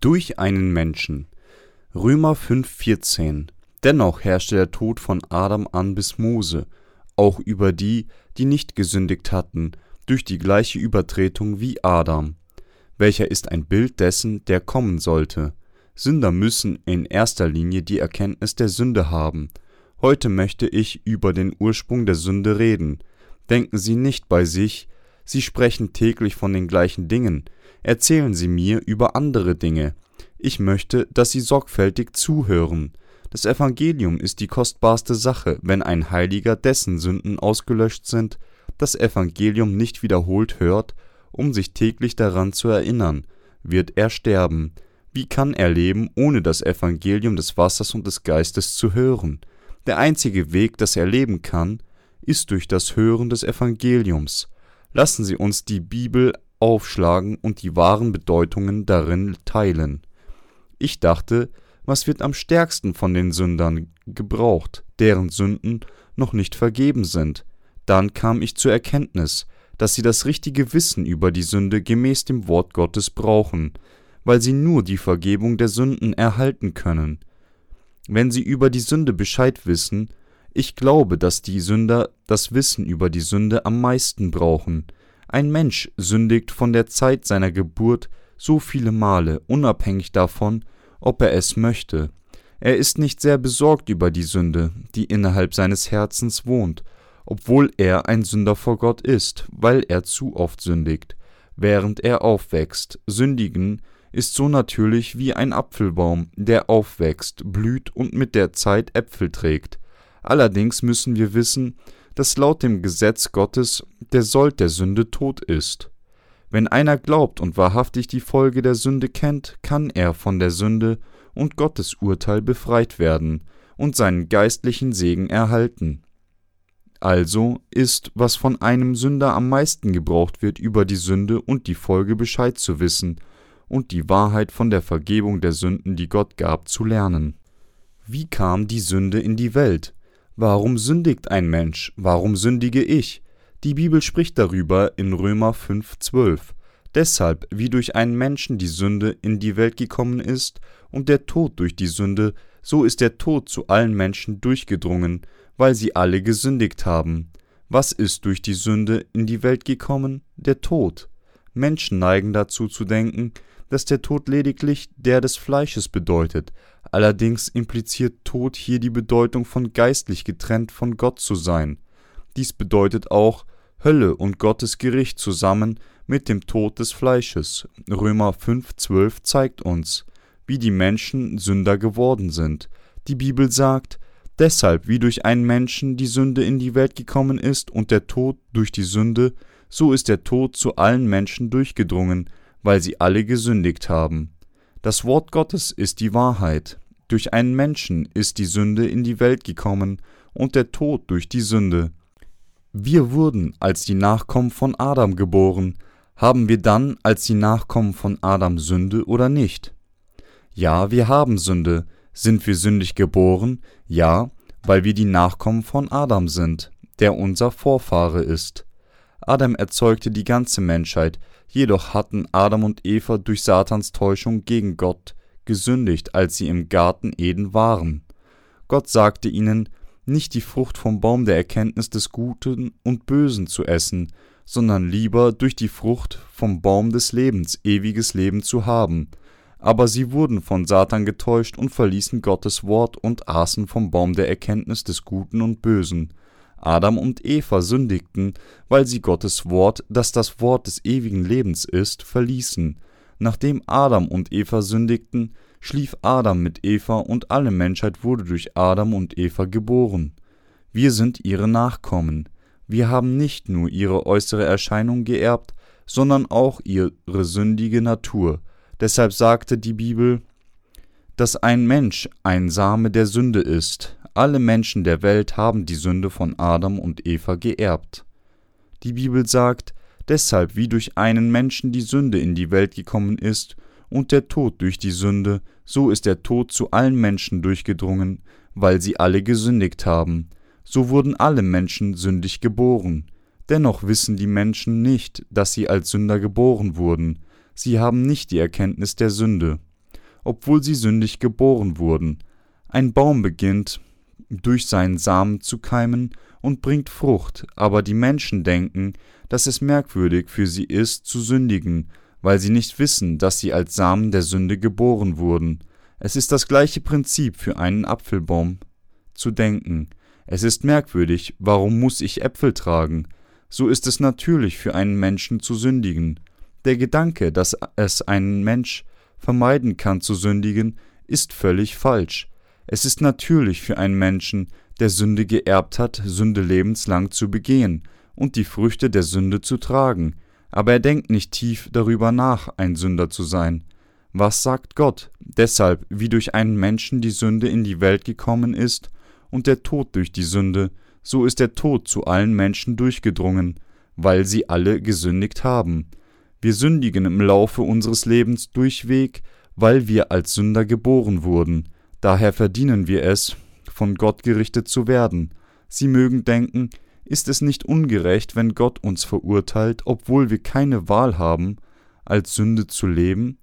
Durch einen Menschen. Römer 5,14 Dennoch herrschte der Tod von Adam an bis Mose, auch über die, die nicht gesündigt hatten, durch die gleiche Übertretung wie Adam, welcher ist ein Bild dessen, der kommen sollte. Sünder müssen in erster Linie die Erkenntnis der Sünde haben. Heute möchte ich über den Ursprung der Sünde reden. Denken Sie nicht bei sich, Sie sprechen täglich von den gleichen Dingen, erzählen Sie mir über andere Dinge. Ich möchte, dass Sie sorgfältig zuhören. Das Evangelium ist die kostbarste Sache, wenn ein Heiliger, dessen Sünden ausgelöscht sind, das Evangelium nicht wiederholt hört, um sich täglich daran zu erinnern, wird er sterben. Wie kann er leben, ohne das Evangelium des Wassers und des Geistes zu hören? Der einzige Weg, dass er leben kann, ist durch das Hören des Evangeliums. Lassen Sie uns die Bibel aufschlagen und die wahren Bedeutungen darin teilen. Ich dachte, was wird am stärksten von den Sündern gebraucht, deren Sünden noch nicht vergeben sind. Dann kam ich zur Erkenntnis, dass sie das richtige Wissen über die Sünde gemäß dem Wort Gottes brauchen, weil sie nur die Vergebung der Sünden erhalten können. Wenn sie über die Sünde Bescheid wissen, ich glaube, dass die Sünder das Wissen über die Sünde am meisten brauchen. Ein Mensch sündigt von der Zeit seiner Geburt so viele Male, unabhängig davon, ob er es möchte. Er ist nicht sehr besorgt über die Sünde, die innerhalb seines Herzens wohnt, obwohl er ein Sünder vor Gott ist, weil er zu oft sündigt, während er aufwächst. Sündigen ist so natürlich wie ein Apfelbaum, der aufwächst, blüht und mit der Zeit Äpfel trägt. Allerdings müssen wir wissen, dass laut dem Gesetz Gottes der Sold der Sünde tot ist. Wenn einer glaubt und wahrhaftig die Folge der Sünde kennt, kann er von der Sünde und Gottes Urteil befreit werden und seinen geistlichen Segen erhalten. Also ist, was von einem Sünder am meisten gebraucht wird, über die Sünde und die Folge Bescheid zu wissen und die Wahrheit von der Vergebung der Sünden, die Gott gab, zu lernen. Wie kam die Sünde in die Welt? Warum sündigt ein Mensch? Warum sündige ich? Die Bibel spricht darüber in Römer 5,12. Deshalb, wie durch einen Menschen die Sünde in die Welt gekommen ist und der Tod durch die Sünde, so ist der Tod zu allen Menschen durchgedrungen, weil sie alle gesündigt haben. Was ist durch die Sünde in die Welt gekommen? Der Tod. Menschen neigen dazu zu denken, dass der Tod lediglich der des Fleisches bedeutet, allerdings impliziert Tod hier die Bedeutung von geistlich getrennt von Gott zu sein. Dies bedeutet auch Hölle und Gottes Gericht zusammen mit dem Tod des Fleisches. Römer 5,12 zeigt uns, wie die Menschen Sünder geworden sind. Die Bibel sagt, deshalb wie durch einen Menschen die Sünde in die Welt gekommen ist und der Tod durch die Sünde, so ist der Tod zu allen Menschen durchgedrungen, weil sie alle gesündigt haben. Das Wort Gottes ist die Wahrheit. Durch einen Menschen ist die Sünde in die Welt gekommen und der Tod durch die Sünde. Wir wurden als die Nachkommen von Adam geboren, haben wir dann als die Nachkommen von Adam Sünde oder nicht? Ja, wir haben Sünde. Sind wir sündig geboren? Ja, weil wir die Nachkommen von Adam sind, der unser Vorfahre ist. Adam erzeugte die ganze Menschheit, jedoch hatten Adam und Eva durch Satans Täuschung gegen Gott gesündigt, als sie im Garten Eden waren. Gott sagte ihnen, nicht die Frucht vom Baum der Erkenntnis des Guten und Bösen zu essen, sondern lieber durch die Frucht vom Baum des Lebens ewiges Leben zu haben. Aber sie wurden von Satan getäuscht und verließen Gottes Wort und aßen vom Baum der Erkenntnis des Guten und Bösen. Adam und Eva sündigten, weil sie Gottes Wort, das das Wort des ewigen Lebens ist, verließen. Nachdem Adam und Eva sündigten, schlief Adam mit Eva und alle Menschheit wurde durch Adam und Eva geboren. Wir sind ihre Nachkommen. Wir haben nicht nur ihre äußere Erscheinung geerbt, sondern auch ihre sündige Natur. Deshalb sagte die Bibel, dass ein Mensch ein Same der Sünde ist. Alle Menschen der Welt haben die Sünde von Adam und Eva geerbt. Die Bibel sagt, deshalb wie durch einen Menschen die Sünde in die Welt gekommen ist und der Tod durch die Sünde, so ist der Tod zu allen Menschen durchgedrungen, weil sie alle gesündigt haben. So wurden alle Menschen sündig geboren. Dennoch wissen die Menschen nicht, dass sie als Sünder geboren wurden. Sie haben nicht die Erkenntnis der Sünde. obwohl sie sündig geboren wurden. Ein Baum beginnt durch seinen Samen zu keimen und bringt Frucht, aber die Menschen denken, dass es merkwürdig für sie ist, zu sündigen, weil sie nicht wissen, dass sie als Samen der Sünde geboren wurden. Es ist das gleiche Prinzip für einen Apfelbaum zu denken. Es ist merkwürdig, warum muss ich Äpfel tragen? So ist es natürlich für einen Menschen zu sündigen. Der Gedanke, dass es ein Mensch vermeiden kann zu sündigen, ist völlig falsch. Es ist natürlich für einen Menschen, der Sünde geerbt hat, Sünde lebenslang zu begehen und die Früchte der Sünde zu tragen, aber er denkt nicht tief darüber nach, ein Sünder zu sein. Was sagt Gott? Deshalb, wie durch einen Menschen die Sünde in die Welt gekommen ist und der Tod durch die Sünde, so ist der Tod zu allen Menschen durchgedrungen, weil sie alle gesündigt haben. Wir sündigen im Laufe unseres Lebens durchweg, weil wir als Sünder geboren wurden. Daher verdienen wir es, von Gott gerichtet zu werden. Sie mögen denken, ist es nicht ungerecht, wenn Gott uns verurteilt, obwohl wir keine Wahl haben, als Sünde zu leben?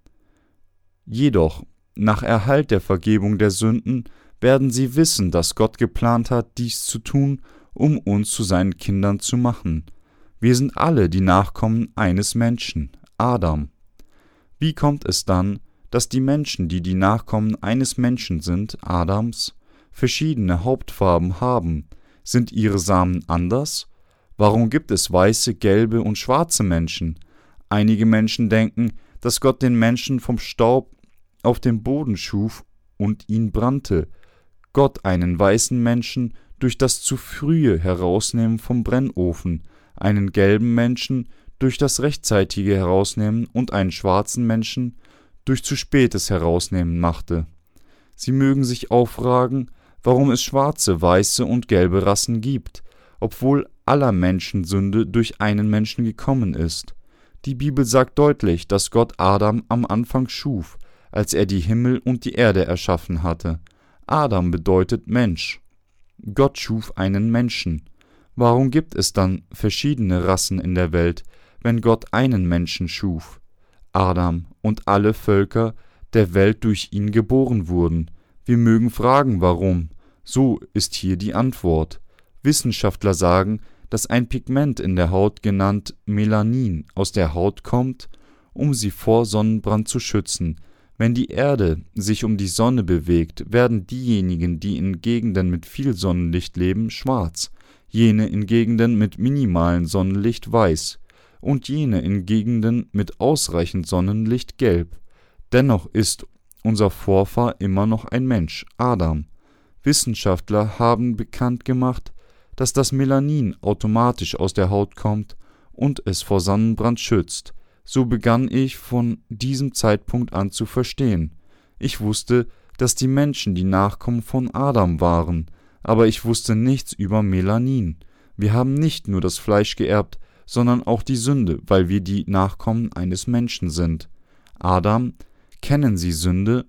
Jedoch, nach Erhalt der Vergebung der Sünden, werden sie wissen, dass Gott geplant hat, dies zu tun, um uns zu seinen Kindern zu machen. Wir sind alle die Nachkommen eines Menschen, Adam. Wie kommt es dann, dass die Menschen, die die Nachkommen eines Menschen sind, Adams, verschiedene Hauptfarben haben? Sind ihre Samen anders? Warum gibt es weiße, gelbe und schwarze Menschen? Einige Menschen denken, dass Gott den Menschen vom Staub auf dem Boden schuf und ihn brannte. Gott einen weißen Menschen durch das zu frühe Herausnehmen vom Brennofen, einen gelben Menschen durch das rechtzeitige Herausnehmen und einen schwarzen Menschen durch zu spätes Herausnehmen machte. Sie mögen sich auffragen, warum es schwarze, weiße und gelbe Rassen gibt, obwohl aller Menschensünde durch einen Menschen gekommen ist. Die Bibel sagt deutlich, dass Gott Adam am Anfang schuf, als er die Himmel und die Erde erschaffen hatte. Adam bedeutet Mensch. Gott schuf einen Menschen. Warum gibt es dann verschiedene Rassen in der Welt, wenn Gott einen Menschen schuf? Adam und alle Völker der Welt durch ihn geboren wurden. Wir mögen fragen, warum. So ist hier die Antwort. Wissenschaftler sagen, dass ein Pigment in der Haut genannt Melanin aus der Haut kommt, um sie vor Sonnenbrand zu schützen, wenn die Erde sich um die Sonne bewegt, werden diejenigen, die in Gegenden mit viel Sonnenlicht leben, schwarz, jene in Gegenden mit minimalem Sonnenlicht weiß und jene in Gegenden mit ausreichend Sonnenlicht gelb. Dennoch ist unser Vorfahr immer noch ein Mensch, Adam. Wissenschaftler haben bekannt gemacht, dass das Melanin automatisch aus der Haut kommt und es vor Sonnenbrand schützt, so begann ich von diesem Zeitpunkt an zu verstehen. Ich wusste, dass die Menschen die Nachkommen von Adam waren, aber ich wusste nichts über Melanin. Wir haben nicht nur das Fleisch geerbt, sondern auch die Sünde, weil wir die Nachkommen eines Menschen sind. Adam, kennen Sie Sünde?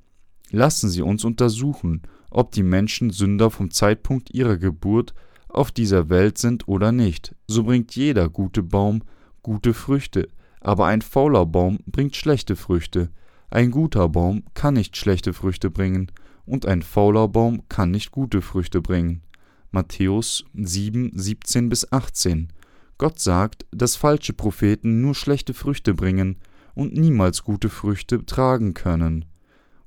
Lassen Sie uns untersuchen, ob die Menschen Sünder vom Zeitpunkt ihrer Geburt auf dieser Welt sind oder nicht. So bringt jeder gute Baum gute Früchte, aber ein fauler Baum bringt schlechte Früchte. Ein guter Baum kann nicht schlechte Früchte bringen, und ein fauler Baum kann nicht gute Früchte bringen. Matthäus 7, 17 bis 18. Gott sagt, dass falsche Propheten nur schlechte Früchte bringen und niemals gute Früchte tragen können.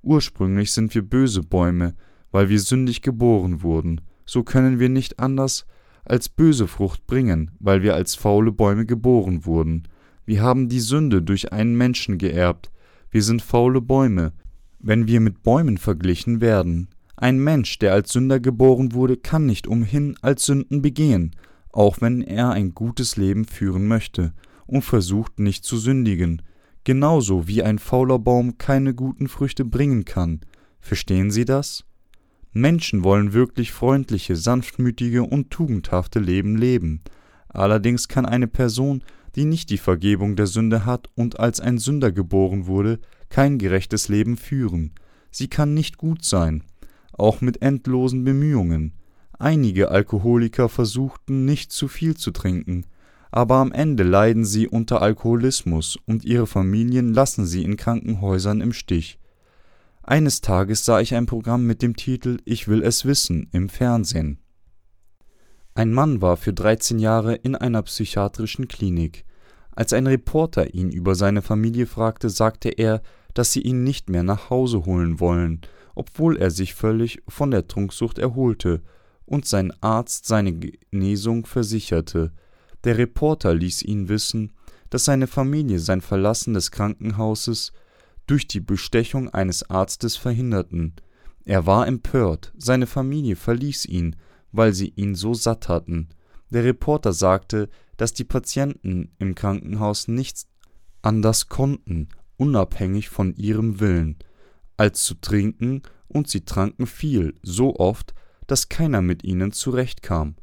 Ursprünglich sind wir böse Bäume, weil wir sündig geboren wurden, so können wir nicht anders als böse Frucht bringen, weil wir als faule Bäume geboren wurden. Wir haben die Sünde durch einen Menschen geerbt. Wir sind faule Bäume, wenn wir mit Bäumen verglichen werden. Ein Mensch, der als Sünder geboren wurde, kann nicht umhin als Sünden begehen, auch wenn er ein gutes Leben führen möchte und versucht nicht zu sündigen, genauso wie ein fauler Baum keine guten Früchte bringen kann. Verstehen Sie das? Menschen wollen wirklich freundliche, sanftmütige und tugendhafte Leben leben. Allerdings kann eine Person die nicht die Vergebung der Sünde hat und als ein Sünder geboren wurde, kein gerechtes Leben führen. Sie kann nicht gut sein, auch mit endlosen Bemühungen. Einige Alkoholiker versuchten nicht zu viel zu trinken, aber am Ende leiden sie unter Alkoholismus und ihre Familien lassen sie in Krankenhäusern im Stich. Eines Tages sah ich ein Programm mit dem Titel Ich will es wissen im Fernsehen. Ein Mann war für 13 Jahre in einer psychiatrischen Klinik. Als ein Reporter ihn über seine Familie fragte, sagte er, dass sie ihn nicht mehr nach Hause holen wollen, obwohl er sich völlig von der Trunksucht erholte und sein Arzt seine Genesung versicherte. Der Reporter ließ ihn wissen, dass seine Familie sein Verlassen des Krankenhauses durch die Bestechung eines Arztes verhinderten. Er war empört, seine Familie verließ ihn, weil sie ihn so satt hatten. Der Reporter sagte, dass die Patienten im Krankenhaus nichts anders konnten, unabhängig von ihrem Willen, als zu trinken, und sie tranken viel, so oft, dass keiner mit ihnen zurechtkam.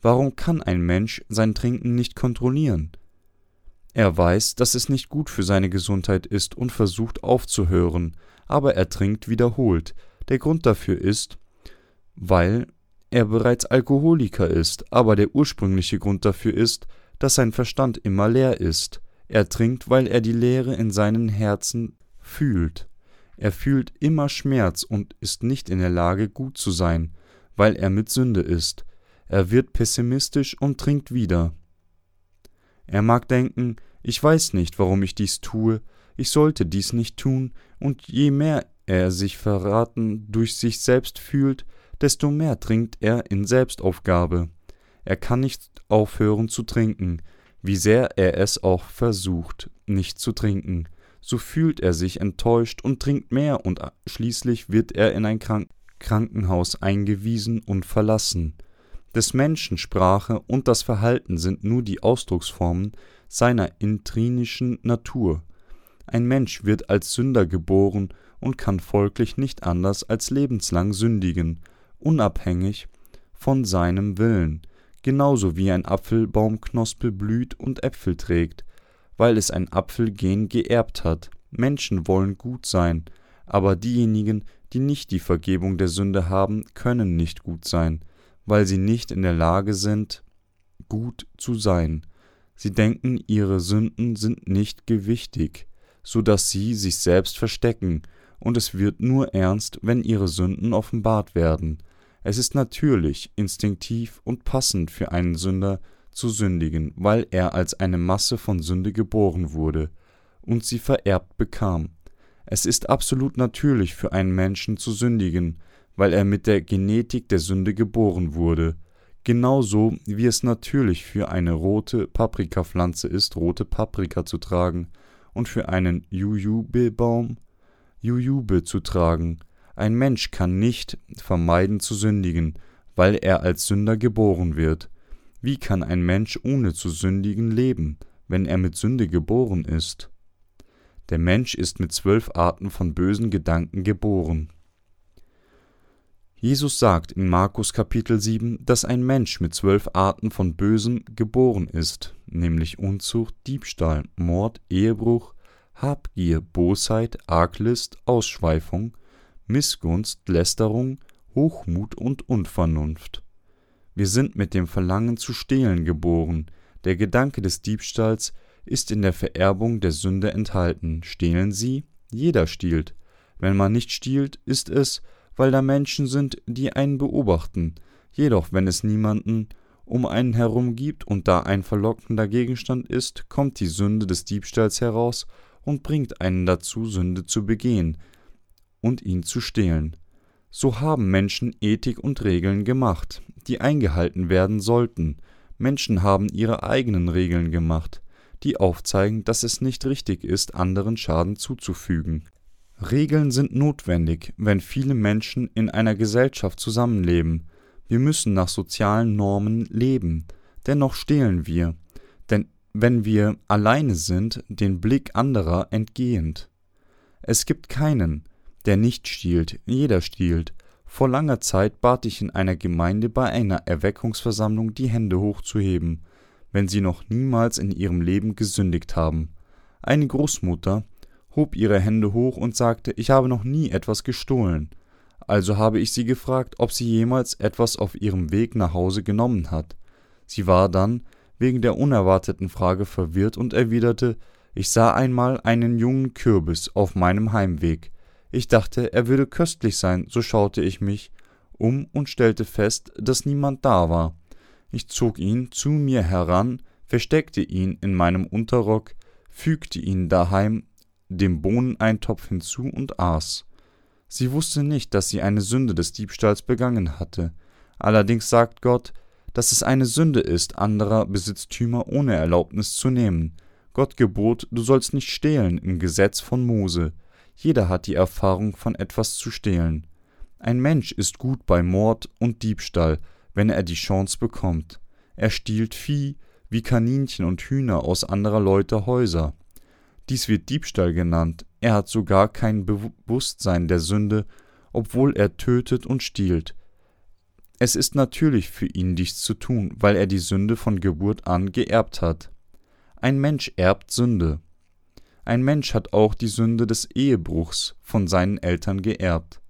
Warum kann ein Mensch sein Trinken nicht kontrollieren? Er weiß, dass es nicht gut für seine Gesundheit ist und versucht aufzuhören, aber er trinkt wiederholt. Der Grund dafür ist, weil er bereits Alkoholiker ist, aber der ursprüngliche Grund dafür ist, dass sein Verstand immer leer ist. Er trinkt, weil er die Leere in seinem Herzen fühlt. Er fühlt immer Schmerz und ist nicht in der Lage, gut zu sein, weil er mit Sünde ist. Er wird pessimistisch und trinkt wieder. Er mag denken, ich weiß nicht, warum ich dies tue, ich sollte dies nicht tun, und je mehr er sich verraten durch sich selbst fühlt, desto mehr trinkt er in Selbstaufgabe. Er kann nicht aufhören zu trinken, wie sehr er es auch versucht, nicht zu trinken. So fühlt er sich enttäuscht und trinkt mehr, und schließlich wird er in ein Krank Krankenhaus eingewiesen und verlassen. Des Menschen Sprache und das Verhalten sind nur die Ausdrucksformen seiner intrinischen Natur. Ein Mensch wird als Sünder geboren und kann folglich nicht anders als lebenslang sündigen, unabhängig von seinem Willen, genauso wie ein Apfelbaumknospe blüht und Äpfel trägt, weil es ein Apfelgen geerbt hat. Menschen wollen gut sein, aber diejenigen, die nicht die Vergebung der Sünde haben, können nicht gut sein, weil sie nicht in der Lage sind, gut zu sein. Sie denken, ihre Sünden sind nicht gewichtig, so dass sie sich selbst verstecken, und es wird nur ernst, wenn ihre Sünden offenbart werden. Es ist natürlich, instinktiv und passend für einen Sünder zu sündigen, weil er als eine Masse von Sünde geboren wurde und sie vererbt bekam. Es ist absolut natürlich für einen Menschen zu sündigen, weil er mit der Genetik der Sünde geboren wurde, genauso wie es natürlich für eine rote Paprikapflanze ist, rote Paprika zu tragen und für einen Jujubebaum Jujube zu tragen. Ein Mensch kann nicht vermeiden zu sündigen, weil er als Sünder geboren wird. Wie kann ein Mensch ohne zu sündigen leben, wenn er mit Sünde geboren ist? Der Mensch ist mit zwölf Arten von bösen Gedanken geboren. Jesus sagt in Markus Kapitel 7, dass ein Mensch mit zwölf Arten von Bösem geboren ist, nämlich Unzucht, Diebstahl, Mord, Ehebruch, Habgier, Bosheit, Arglist, Ausschweifung, Missgunst, Lästerung, Hochmut und Unvernunft. Wir sind mit dem Verlangen zu stehlen geboren. Der Gedanke des Diebstahls ist in der Vererbung der Sünde enthalten. Stehlen Sie? Jeder stiehlt. Wenn man nicht stiehlt, ist es, weil da Menschen sind, die einen beobachten. Jedoch, wenn es niemanden um einen herum gibt und da ein verlockender Gegenstand ist, kommt die Sünde des Diebstahls heraus und bringt einen dazu, Sünde zu begehen und ihn zu stehlen. So haben Menschen Ethik und Regeln gemacht, die eingehalten werden sollten. Menschen haben ihre eigenen Regeln gemacht, die aufzeigen, dass es nicht richtig ist, anderen Schaden zuzufügen. Regeln sind notwendig, wenn viele Menschen in einer Gesellschaft zusammenleben. Wir müssen nach sozialen Normen leben. Dennoch stehlen wir, denn wenn wir alleine sind, den Blick anderer entgehend. Es gibt keinen, der nicht stiehlt, jeder stiehlt. Vor langer Zeit bat ich in einer Gemeinde bei einer Erweckungsversammlung die Hände hochzuheben, wenn sie noch niemals in ihrem Leben gesündigt haben. Eine Großmutter, hob ihre Hände hoch und sagte, ich habe noch nie etwas gestohlen. Also habe ich sie gefragt, ob sie jemals etwas auf ihrem Weg nach Hause genommen hat. Sie war dann wegen der unerwarteten Frage verwirrt und erwiderte, ich sah einmal einen jungen Kürbis auf meinem Heimweg. Ich dachte, er würde köstlich sein, so schaute ich mich um und stellte fest, dass niemand da war. Ich zog ihn zu mir heran, versteckte ihn in meinem Unterrock, fügte ihn daheim dem Bohneneintopf hinzu und aß. Sie wusste nicht, dass sie eine Sünde des Diebstahls begangen hatte. Allerdings sagt Gott, dass es eine Sünde ist, anderer Besitztümer ohne Erlaubnis zu nehmen. Gott gebot, du sollst nicht stehlen im Gesetz von Mose. Jeder hat die Erfahrung, von etwas zu stehlen. Ein Mensch ist gut bei Mord und Diebstahl, wenn er die Chance bekommt. Er stiehlt Vieh, wie Kaninchen und Hühner aus anderer Leute Häuser. Dies wird Diebstahl genannt, er hat sogar kein Bewusstsein der Sünde, obwohl er tötet und stiehlt. Es ist natürlich für ihn dies zu tun, weil er die Sünde von Geburt an geerbt hat. Ein Mensch erbt Sünde. Ein Mensch hat auch die Sünde des Ehebruchs von seinen Eltern geerbt.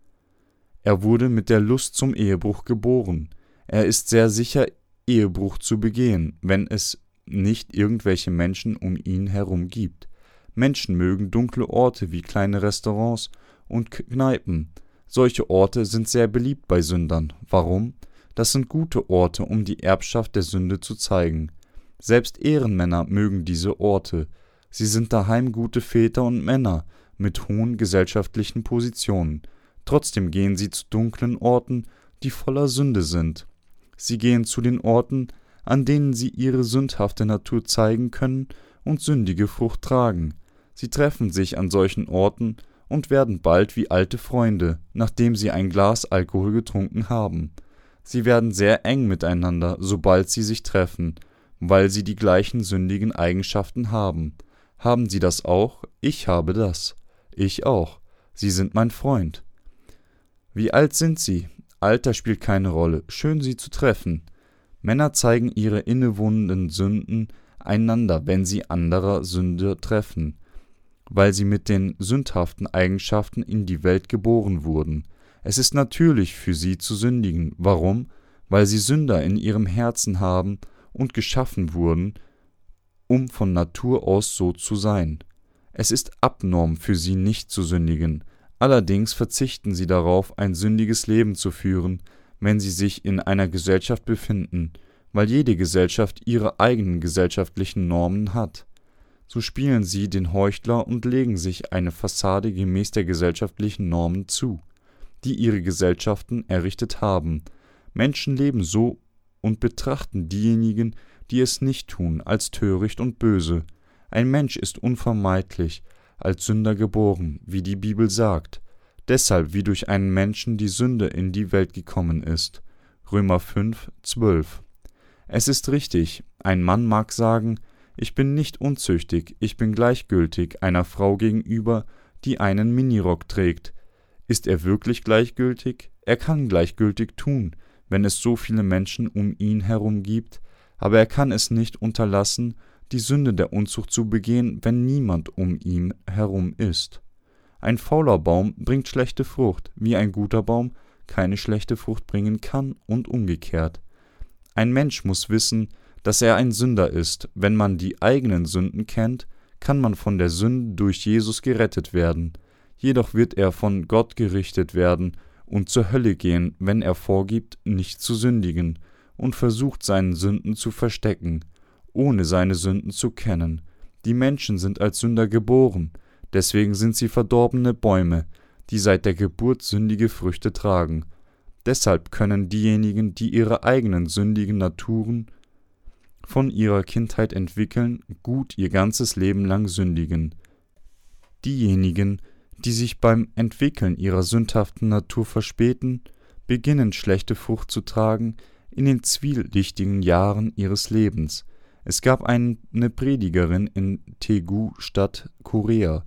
Er wurde mit der Lust zum Ehebruch geboren. Er ist sehr sicher, Ehebruch zu begehen, wenn es nicht irgendwelche Menschen um ihn herum gibt. Menschen mögen dunkle Orte wie kleine Restaurants und Kneipen. Solche Orte sind sehr beliebt bei Sündern. Warum? Das sind gute Orte, um die Erbschaft der Sünde zu zeigen. Selbst Ehrenmänner mögen diese Orte. Sie sind daheim gute Väter und Männer mit hohen gesellschaftlichen Positionen. Trotzdem gehen sie zu dunklen Orten, die voller Sünde sind. Sie gehen zu den Orten, an denen sie ihre sündhafte Natur zeigen können und sündige Frucht tragen. Sie treffen sich an solchen Orten und werden bald wie alte Freunde, nachdem sie ein Glas Alkohol getrunken haben. Sie werden sehr eng miteinander, sobald sie sich treffen, weil sie die gleichen sündigen Eigenschaften haben. Haben Sie das auch? Ich habe das. Ich auch. Sie sind mein Freund. Wie alt sind Sie? Alter spielt keine Rolle. Schön, Sie zu treffen. Männer zeigen ihre innewohnenden Sünden einander, wenn sie anderer Sünde treffen, weil sie mit den sündhaften Eigenschaften in die Welt geboren wurden. Es ist natürlich für sie zu sündigen. Warum? Weil sie Sünder in ihrem Herzen haben und geschaffen wurden, um von Natur aus so zu sein. Es ist abnorm für sie nicht zu sündigen, allerdings verzichten sie darauf, ein sündiges Leben zu führen, wenn sie sich in einer Gesellschaft befinden, weil jede Gesellschaft ihre eigenen gesellschaftlichen Normen hat. So spielen sie den Heuchler und legen sich eine Fassade gemäß der gesellschaftlichen Normen zu, die ihre Gesellschaften errichtet haben. Menschen leben so und betrachten diejenigen, die es nicht tun, als töricht und böse. Ein Mensch ist unvermeidlich als Sünder geboren, wie die Bibel sagt, deshalb wie durch einen Menschen die Sünde in die Welt gekommen ist. Römer 5, 12. Es ist richtig, ein Mann mag sagen, ich bin nicht unzüchtig, ich bin gleichgültig einer Frau gegenüber, die einen Minirock trägt. Ist er wirklich gleichgültig? Er kann gleichgültig tun, wenn es so viele Menschen um ihn herum gibt, aber er kann es nicht unterlassen, die Sünde der Unzucht zu begehen, wenn niemand um ihn herum ist. Ein fauler Baum bringt schlechte Frucht, wie ein guter Baum keine schlechte Frucht bringen kann und umgekehrt. Ein Mensch muss wissen, dass er ein Sünder ist. Wenn man die eigenen Sünden kennt, kann man von der Sünde durch Jesus gerettet werden. Jedoch wird er von Gott gerichtet werden und zur Hölle gehen, wenn er vorgibt, nicht zu sündigen und versucht seinen Sünden zu verstecken, ohne seine Sünden zu kennen. Die Menschen sind als Sünder geboren, deswegen sind sie verdorbene Bäume, die seit der Geburt sündige Früchte tragen. Deshalb können diejenigen, die ihre eigenen sündigen Naturen von ihrer Kindheit entwickeln, gut ihr ganzes Leben lang sündigen. Diejenigen, die sich beim Entwickeln ihrer sündhaften Natur verspäten, beginnen schlechte Frucht zu tragen, in den zwielichtigen Jahren ihres Lebens. Es gab eine Predigerin in Tegu Stadt Korea.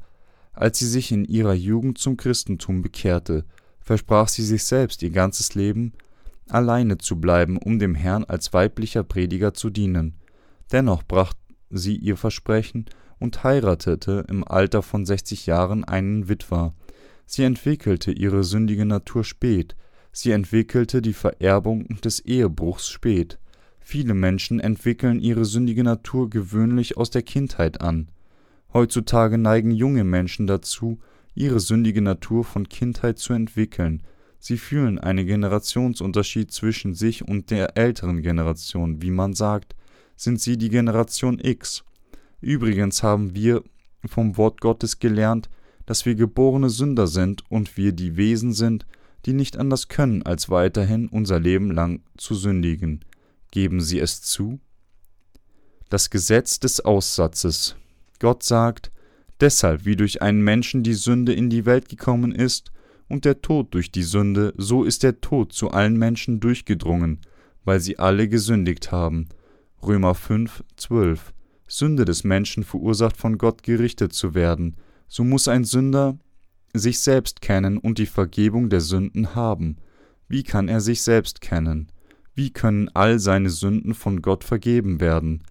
Als sie sich in ihrer Jugend zum Christentum bekehrte, versprach sie sich selbst ihr ganzes Leben alleine zu bleiben, um dem Herrn als weiblicher Prediger zu dienen. Dennoch brach sie ihr Versprechen und heiratete im Alter von 60 Jahren einen Witwer. Sie entwickelte ihre sündige Natur spät, Sie entwickelte die Vererbung des Ehebruchs spät. Viele Menschen entwickeln ihre sündige Natur gewöhnlich aus der Kindheit an. Heutzutage neigen junge Menschen dazu, ihre sündige Natur von Kindheit zu entwickeln. Sie fühlen einen Generationsunterschied zwischen sich und der älteren Generation. Wie man sagt, sind sie die Generation X. Übrigens haben wir vom Wort Gottes gelernt, dass wir geborene Sünder sind und wir die Wesen sind, die nicht anders können, als weiterhin unser Leben lang zu sündigen. Geben Sie es zu? Das Gesetz des Aussatzes. Gott sagt, deshalb wie durch einen Menschen die Sünde in die Welt gekommen ist und der Tod durch die Sünde, so ist der Tod zu allen Menschen durchgedrungen, weil sie alle gesündigt haben. Römer 5, 12. Sünde des Menschen verursacht von Gott gerichtet zu werden, so muss ein Sünder sich selbst kennen und die Vergebung der Sünden haben. Wie kann er sich selbst kennen? Wie können all seine Sünden von Gott vergeben werden?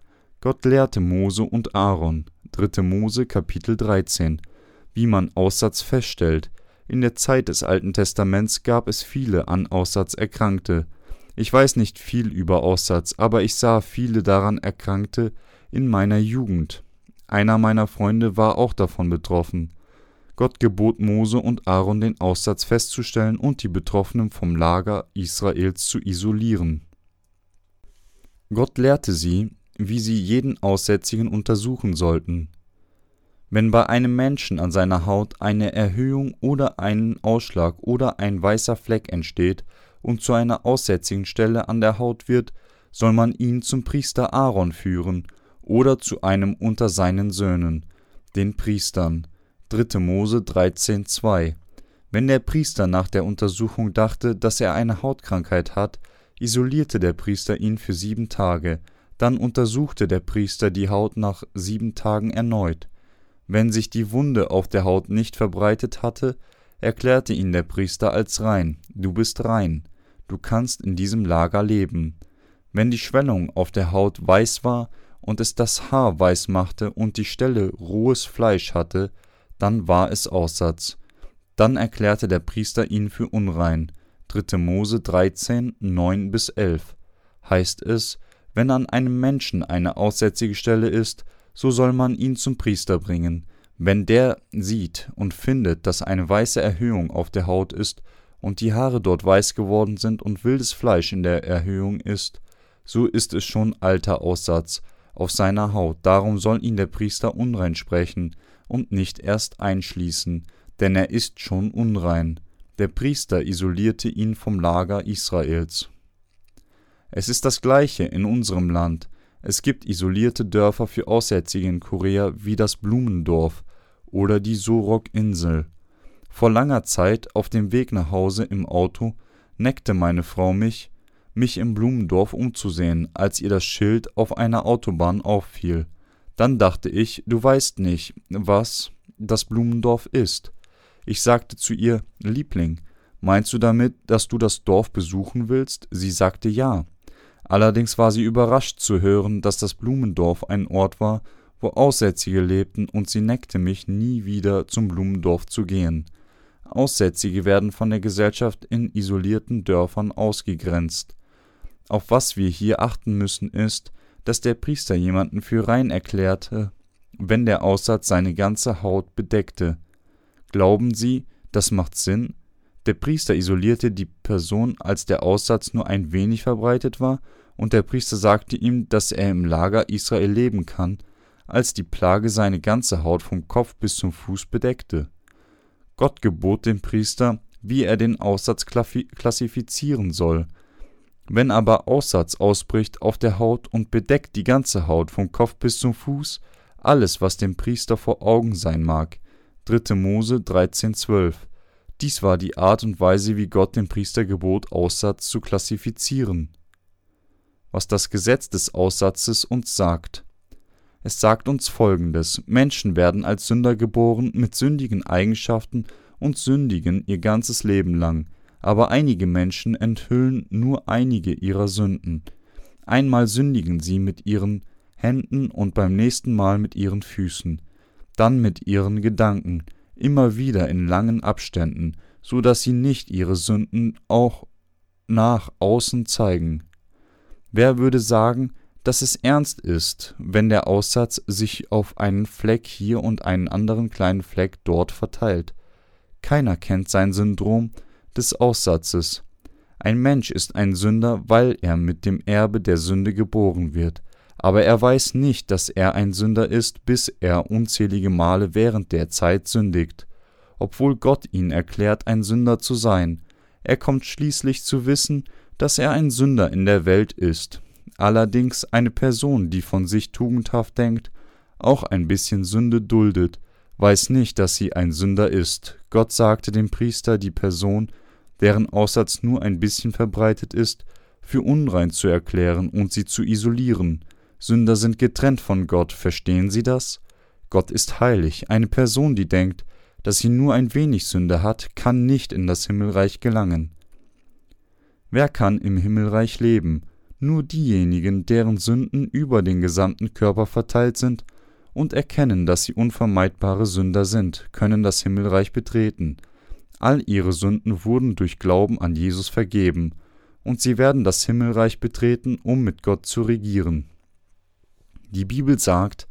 Gott lehrte Mose und Aaron, 3. Mose Kapitel 13, wie man Aussatz feststellt. In der Zeit des Alten Testaments gab es viele an Aussatz Erkrankte. Ich weiß nicht viel über Aussatz, aber ich sah viele daran Erkrankte in meiner Jugend. Einer meiner Freunde war auch davon betroffen. Gott gebot Mose und Aaron den Aussatz festzustellen und die Betroffenen vom Lager Israels zu isolieren. Gott lehrte sie, wie sie jeden Aussätzigen untersuchen sollten. Wenn bei einem Menschen an seiner Haut eine Erhöhung oder einen Ausschlag oder ein weißer Fleck entsteht und zu einer aussätzigen Stelle an der Haut wird, soll man ihn zum Priester Aaron führen oder zu einem unter seinen Söhnen, den Priestern. 3. Mose 13,2 Wenn der Priester nach der Untersuchung dachte, dass er eine Hautkrankheit hat, isolierte der Priester ihn für sieben Tage, dann untersuchte der Priester die Haut nach sieben Tagen erneut. Wenn sich die Wunde auf der Haut nicht verbreitet hatte, erklärte ihn der Priester als rein, du bist rein, du kannst in diesem Lager leben. Wenn die Schwellung auf der Haut weiß war und es das Haar weiß machte und die Stelle rohes Fleisch hatte, dann war es Aussatz. Dann erklärte der Priester ihn für unrein. 3. Mose 13, 9 bis 11. Heißt es, wenn an einem Menschen eine aussätzige Stelle ist, so soll man ihn zum Priester bringen. Wenn der sieht und findet, dass eine weiße Erhöhung auf der Haut ist und die Haare dort weiß geworden sind und wildes Fleisch in der Erhöhung ist, so ist es schon alter Aussatz auf seiner Haut. Darum soll ihn der Priester unrein sprechen und nicht erst einschließen, denn er ist schon unrein. Der Priester isolierte ihn vom Lager Israels. Es ist das gleiche in unserem Land. Es gibt isolierte Dörfer für Aussätzige in Korea wie das Blumendorf oder die Sorok-Insel. Vor langer Zeit auf dem Weg nach Hause im Auto neckte meine Frau mich, mich im Blumendorf umzusehen, als ihr das Schild auf einer Autobahn auffiel. Dann dachte ich, du weißt nicht, was das Blumendorf ist. Ich sagte zu ihr, Liebling, meinst du damit, dass du das Dorf besuchen willst? Sie sagte ja. Allerdings war sie überrascht zu hören, dass das Blumendorf ein Ort war, wo Aussätzige lebten, und sie neckte mich, nie wieder zum Blumendorf zu gehen. Aussätzige werden von der Gesellschaft in isolierten Dörfern ausgegrenzt. Auf was wir hier achten müssen, ist, dass der Priester jemanden für rein erklärte, wenn der Aussatz seine ganze Haut bedeckte. Glauben Sie, das macht Sinn? Der Priester isolierte die Person, als der Aussatz nur ein wenig verbreitet war, und der Priester sagte ihm, dass er im Lager Israel leben kann, als die Plage seine ganze Haut vom Kopf bis zum Fuß bedeckte. Gott gebot dem Priester, wie er den Aussatz klassifizieren soll. Wenn aber Aussatz ausbricht auf der Haut und bedeckt die ganze Haut vom Kopf bis zum Fuß, alles, was dem Priester vor Augen sein mag. 3. Mose 13,12 dies war die Art und Weise, wie Gott dem Priester gebot, Aussatz zu klassifizieren. Was das Gesetz des Aussatzes uns sagt. Es sagt uns folgendes: Menschen werden als Sünder geboren mit sündigen Eigenschaften und sündigen ihr ganzes Leben lang, aber einige Menschen enthüllen nur einige ihrer Sünden. Einmal sündigen sie mit ihren Händen und beim nächsten Mal mit ihren Füßen, dann mit ihren Gedanken, immer wieder in langen Abständen, so dass sie nicht ihre Sünden auch nach außen zeigen. Wer würde sagen, dass es ernst ist, wenn der Aussatz sich auf einen Fleck hier und einen anderen kleinen Fleck dort verteilt? Keiner kennt sein Syndrom des Aussatzes. Ein Mensch ist ein Sünder, weil er mit dem Erbe der Sünde geboren wird, aber er weiß nicht, dass er ein Sünder ist, bis er unzählige Male während der Zeit sündigt, obwohl Gott ihn erklärt, ein Sünder zu sein. Er kommt schließlich zu wissen, dass er ein Sünder in der Welt ist. Allerdings eine Person, die von sich tugendhaft denkt, auch ein bisschen Sünde duldet, weiß nicht, dass sie ein Sünder ist. Gott sagte dem Priester, die Person, deren Aussatz nur ein bisschen verbreitet ist, für unrein zu erklären und sie zu isolieren. Sünder sind getrennt von Gott, verstehen Sie das? Gott ist heilig. Eine Person, die denkt, dass sie nur ein wenig Sünde hat, kann nicht in das Himmelreich gelangen. Wer kann im Himmelreich leben? Nur diejenigen, deren Sünden über den gesamten Körper verteilt sind und erkennen, dass sie unvermeidbare Sünder sind, können das Himmelreich betreten. All ihre Sünden wurden durch Glauben an Jesus vergeben, und sie werden das Himmelreich betreten, um mit Gott zu regieren. Die Bibel sagt,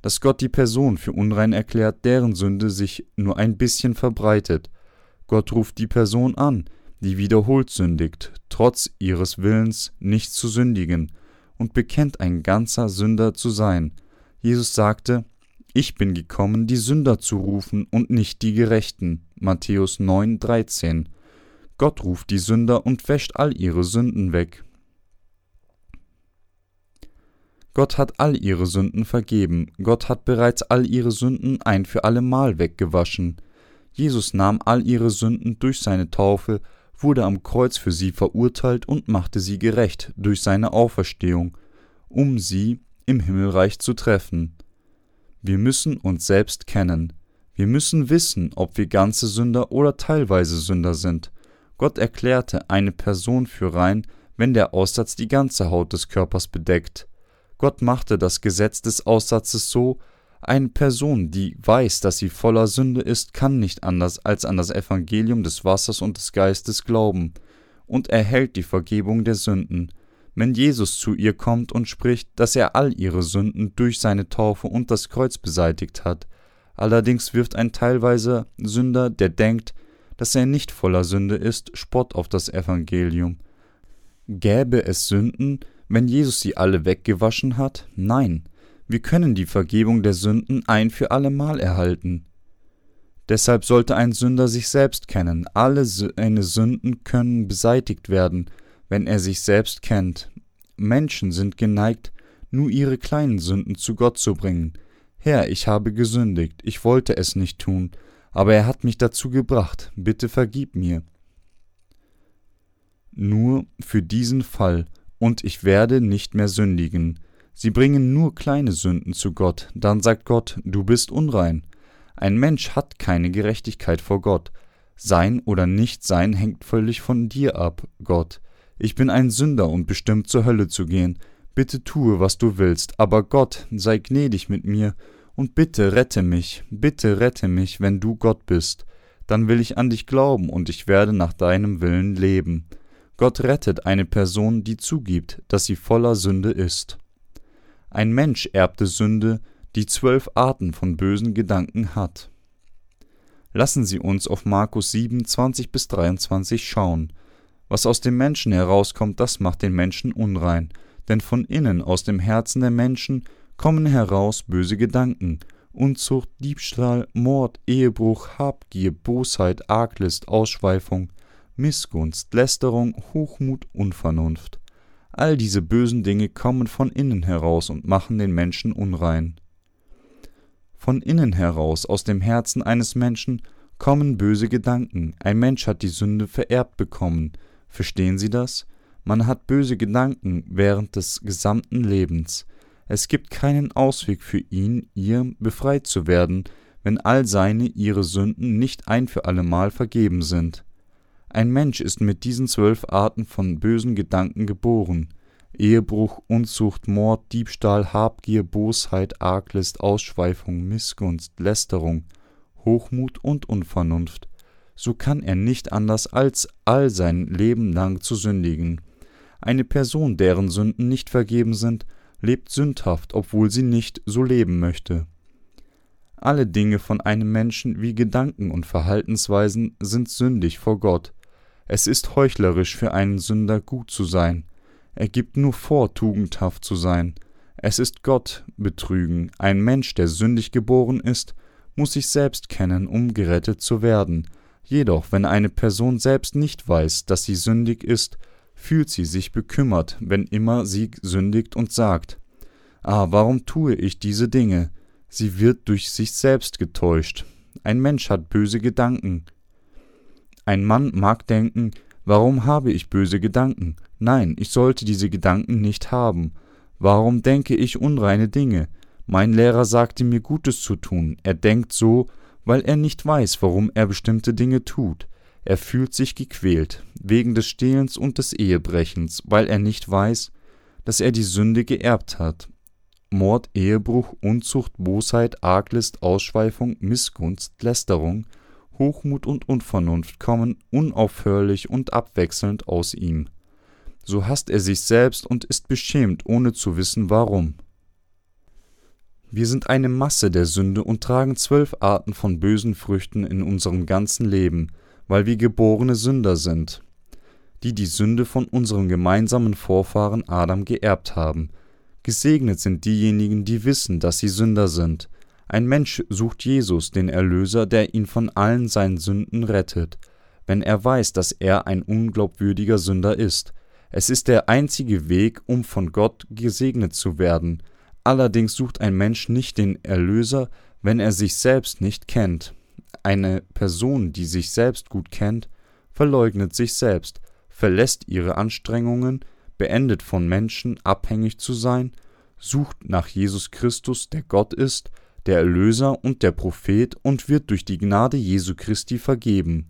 dass Gott die Person für unrein erklärt, deren Sünde sich nur ein bisschen verbreitet. Gott ruft die Person an, die wiederholt sündigt, trotz ihres Willens nicht zu sündigen, und bekennt ein ganzer Sünder zu sein. Jesus sagte, ich bin gekommen, die Sünder zu rufen und nicht die Gerechten. Matthäus 9, 13. Gott ruft die Sünder und wäscht all ihre Sünden weg. Gott hat all ihre Sünden vergeben, Gott hat bereits all ihre Sünden ein für allemal weggewaschen. Jesus nahm all ihre Sünden durch seine Taufe, wurde am Kreuz für sie verurteilt und machte sie gerecht durch seine Auferstehung, um sie im Himmelreich zu treffen. Wir müssen uns selbst kennen. Wir müssen wissen, ob wir ganze Sünder oder teilweise Sünder sind. Gott erklärte eine Person für rein, wenn der Aussatz die ganze Haut des Körpers bedeckt. Gott machte das Gesetz des Aussatzes so, eine Person, die weiß, dass sie voller Sünde ist, kann nicht anders als an das Evangelium des Wassers und des Geistes glauben und erhält die Vergebung der Sünden wenn Jesus zu ihr kommt und spricht, dass er all ihre Sünden durch seine Taufe und das Kreuz beseitigt hat. Allerdings wirft ein teilweise Sünder, der denkt, dass er nicht voller Sünde ist, Spott auf das Evangelium. Gäbe es Sünden, wenn Jesus sie alle weggewaschen hat? Nein, wir können die Vergebung der Sünden ein für allemal erhalten. Deshalb sollte ein Sünder sich selbst kennen. Alle seine Sünden können beseitigt werden, wenn er sich selbst kennt. Menschen sind geneigt, nur ihre kleinen Sünden zu Gott zu bringen. Herr, ich habe gesündigt, ich wollte es nicht tun, aber er hat mich dazu gebracht, bitte vergib mir. Nur für diesen Fall, und ich werde nicht mehr sündigen. Sie bringen nur kleine Sünden zu Gott, dann sagt Gott, du bist unrein. Ein Mensch hat keine Gerechtigkeit vor Gott. Sein oder nicht sein hängt völlig von dir ab, Gott. Ich bin ein Sünder und bestimmt zur Hölle zu gehen. Bitte tue, was du willst, aber Gott, sei gnädig mit mir, und bitte rette mich, bitte rette mich, wenn du Gott bist. Dann will ich an dich glauben und ich werde nach deinem Willen leben. Gott rettet eine Person, die zugibt, dass sie voller Sünde ist. Ein Mensch erbte Sünde, die zwölf Arten von bösen Gedanken hat. Lassen Sie uns auf Markus 7, 20 bis 23 schauen. Was aus dem Menschen herauskommt, das macht den Menschen unrein, denn von innen aus dem Herzen der Menschen kommen heraus böse Gedanken, Unzucht, Diebstahl, Mord, Ehebruch, Habgier, Bosheit, Arglist, Ausschweifung, Missgunst, Lästerung, Hochmut, Unvernunft. All diese bösen Dinge kommen von innen heraus und machen den Menschen unrein. Von innen heraus, aus dem Herzen eines Menschen, kommen böse Gedanken. Ein Mensch hat die Sünde vererbt bekommen, Verstehen Sie das? Man hat böse Gedanken während des gesamten Lebens. Es gibt keinen Ausweg für ihn, ihr befreit zu werden, wenn all seine, ihre Sünden nicht ein für allemal vergeben sind. Ein Mensch ist mit diesen zwölf Arten von bösen Gedanken geboren. Ehebruch, Unzucht, Mord, Diebstahl, Habgier, Bosheit, Arglist, Ausschweifung, Missgunst, Lästerung, Hochmut und Unvernunft so kann er nicht anders als all sein Leben lang zu sündigen. Eine Person, deren Sünden nicht vergeben sind, lebt sündhaft, obwohl sie nicht so leben möchte. Alle Dinge von einem Menschen wie Gedanken und Verhaltensweisen sind sündig vor Gott. Es ist heuchlerisch für einen Sünder gut zu sein. Er gibt nur vor, tugendhaft zu sein. Es ist Gott betrügen. Ein Mensch, der sündig geboren ist, muss sich selbst kennen, um gerettet zu werden. Jedoch, wenn eine Person selbst nicht weiß, dass sie sündig ist, fühlt sie sich bekümmert, wenn immer sie sündigt und sagt, Ah, warum tue ich diese Dinge? Sie wird durch sich selbst getäuscht. Ein Mensch hat böse Gedanken. Ein Mann mag denken, warum habe ich böse Gedanken? Nein, ich sollte diese Gedanken nicht haben. Warum denke ich unreine Dinge? Mein Lehrer sagte mir Gutes zu tun. Er denkt so, weil er nicht weiß, warum er bestimmte Dinge tut. Er fühlt sich gequält, wegen des Stehlens und des Ehebrechens, weil er nicht weiß, dass er die Sünde geerbt hat. Mord, Ehebruch, Unzucht, Bosheit, Arglist, Ausschweifung, Missgunst, Lästerung, Hochmut und Unvernunft kommen unaufhörlich und abwechselnd aus ihm. So hasst er sich selbst und ist beschämt, ohne zu wissen warum. Wir sind eine Masse der Sünde und tragen zwölf Arten von bösen Früchten in unserem ganzen Leben, weil wir geborene Sünder sind, die die Sünde von unserem gemeinsamen Vorfahren Adam geerbt haben. Gesegnet sind diejenigen, die wissen, dass sie Sünder sind. Ein Mensch sucht Jesus, den Erlöser, der ihn von allen seinen Sünden rettet, wenn er weiß, dass er ein unglaubwürdiger Sünder ist. Es ist der einzige Weg, um von Gott gesegnet zu werden. Allerdings sucht ein Mensch nicht den Erlöser, wenn er sich selbst nicht kennt. Eine Person, die sich selbst gut kennt, verleugnet sich selbst, verlässt ihre Anstrengungen, beendet von Menschen abhängig zu sein, sucht nach Jesus Christus, der Gott ist, der Erlöser und der Prophet und wird durch die Gnade Jesu Christi vergeben.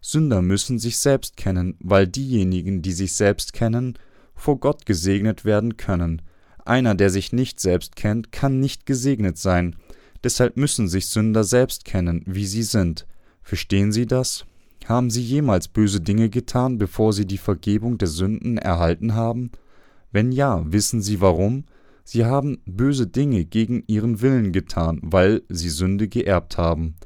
Sünder müssen sich selbst kennen, weil diejenigen, die sich selbst kennen, vor Gott gesegnet werden können. Einer, der sich nicht selbst kennt, kann nicht gesegnet sein. Deshalb müssen sich Sünder selbst kennen, wie sie sind. Verstehen Sie das? Haben Sie jemals böse Dinge getan, bevor Sie die Vergebung der Sünden erhalten haben? Wenn ja, wissen Sie warum? Sie haben böse Dinge gegen ihren Willen getan, weil sie Sünde geerbt haben.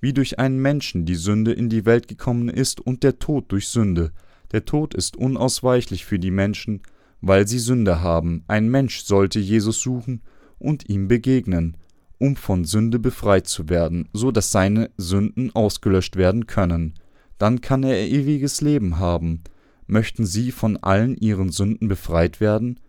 Wie durch einen Menschen die Sünde in die Welt gekommen ist und der Tod durch Sünde. Der Tod ist unausweichlich für die Menschen, weil sie Sünde haben. Ein Mensch sollte Jesus suchen und ihm begegnen, um von Sünde befreit zu werden, so dass seine Sünden ausgelöscht werden können. Dann kann er ewiges Leben haben. Möchten Sie von allen Ihren Sünden befreit werden?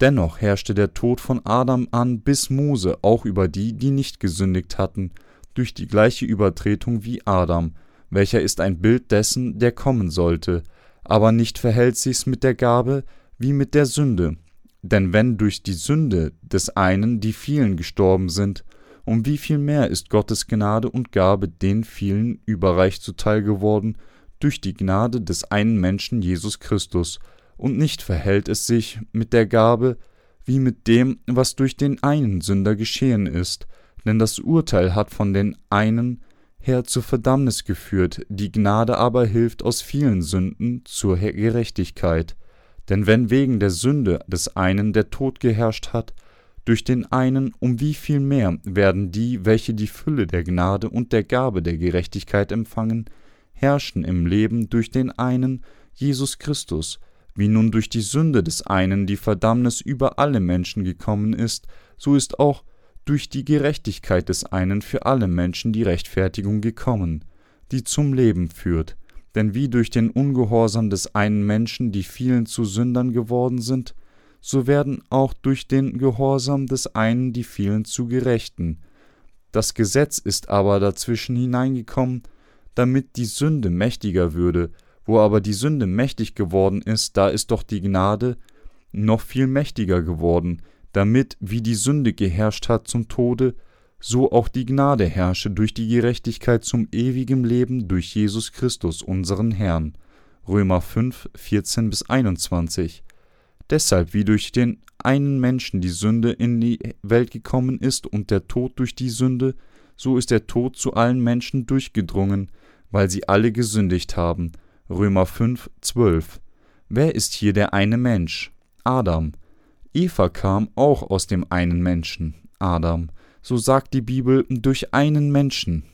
Dennoch herrschte der Tod von Adam an bis Mose auch über die, die nicht gesündigt hatten, durch die gleiche Übertretung wie Adam, welcher ist ein Bild dessen, der kommen sollte, aber nicht verhält sich's mit der Gabe wie mit der Sünde. Denn wenn durch die Sünde des einen die vielen gestorben sind, um wie viel mehr ist Gottes Gnade und Gabe den vielen überreich zuteil geworden durch die Gnade des einen Menschen Jesus Christus, und nicht verhält es sich mit der Gabe wie mit dem, was durch den einen Sünder geschehen ist, denn das Urteil hat von den einen her zur Verdammnis geführt, die Gnade aber hilft aus vielen Sünden zur Gerechtigkeit. Denn wenn wegen der Sünde des einen der Tod geherrscht hat, durch den einen, um wie viel mehr werden die, welche die Fülle der Gnade und der Gabe der Gerechtigkeit empfangen, herrschen im Leben durch den einen, Jesus Christus, wie nun durch die Sünde des einen die Verdammnis über alle Menschen gekommen ist, so ist auch durch die Gerechtigkeit des einen für alle Menschen die Rechtfertigung gekommen, die zum Leben führt. Denn wie durch den Ungehorsam des einen Menschen die vielen zu Sündern geworden sind, so werden auch durch den Gehorsam des einen die vielen zu Gerechten. Das Gesetz ist aber dazwischen hineingekommen, damit die Sünde mächtiger würde, wo aber die Sünde mächtig geworden ist, da ist doch die Gnade noch viel mächtiger geworden, damit, wie die Sünde geherrscht hat zum Tode, so auch die Gnade herrsche durch die Gerechtigkeit zum ewigen Leben durch Jesus Christus, unseren Herrn. Römer 5, 14 bis 21. Deshalb, wie durch den einen Menschen die Sünde in die Welt gekommen ist und der Tod durch die Sünde, so ist der Tod zu allen Menschen durchgedrungen, weil sie alle gesündigt haben. Römer 5, 12. Wer ist hier der eine Mensch? Adam. Eva kam auch aus dem einen Menschen, Adam. so sagt die Bibel durch einen Menschen.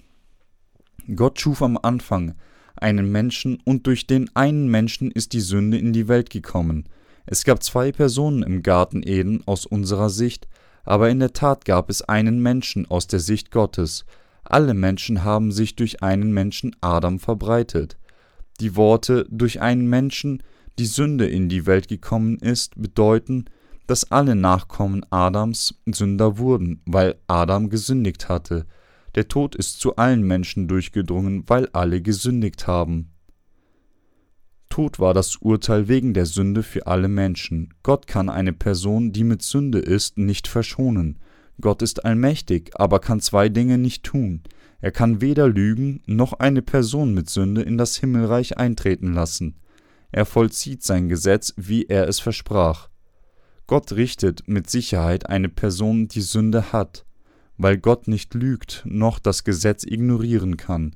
Gott schuf am Anfang einen Menschen und durch den einen Menschen ist die Sünde in die Welt gekommen. Es gab zwei Personen im Garten Eden aus unserer Sicht, aber in der Tat gab es einen Menschen aus der Sicht Gottes. Alle Menschen haben sich durch einen Menschen Adam verbreitet. Die Worte durch einen Menschen die Sünde in die Welt gekommen ist, bedeuten, dass alle Nachkommen Adams Sünder wurden, weil Adam gesündigt hatte. Der Tod ist zu allen Menschen durchgedrungen, weil alle gesündigt haben. Tod war das Urteil wegen der Sünde für alle Menschen. Gott kann eine Person, die mit Sünde ist, nicht verschonen. Gott ist allmächtig, aber kann zwei Dinge nicht tun. Er kann weder lügen, noch eine Person mit Sünde in das Himmelreich eintreten lassen. Er vollzieht sein Gesetz, wie er es versprach. Gott richtet mit Sicherheit eine Person, die Sünde hat, weil Gott nicht lügt, noch das Gesetz ignorieren kann,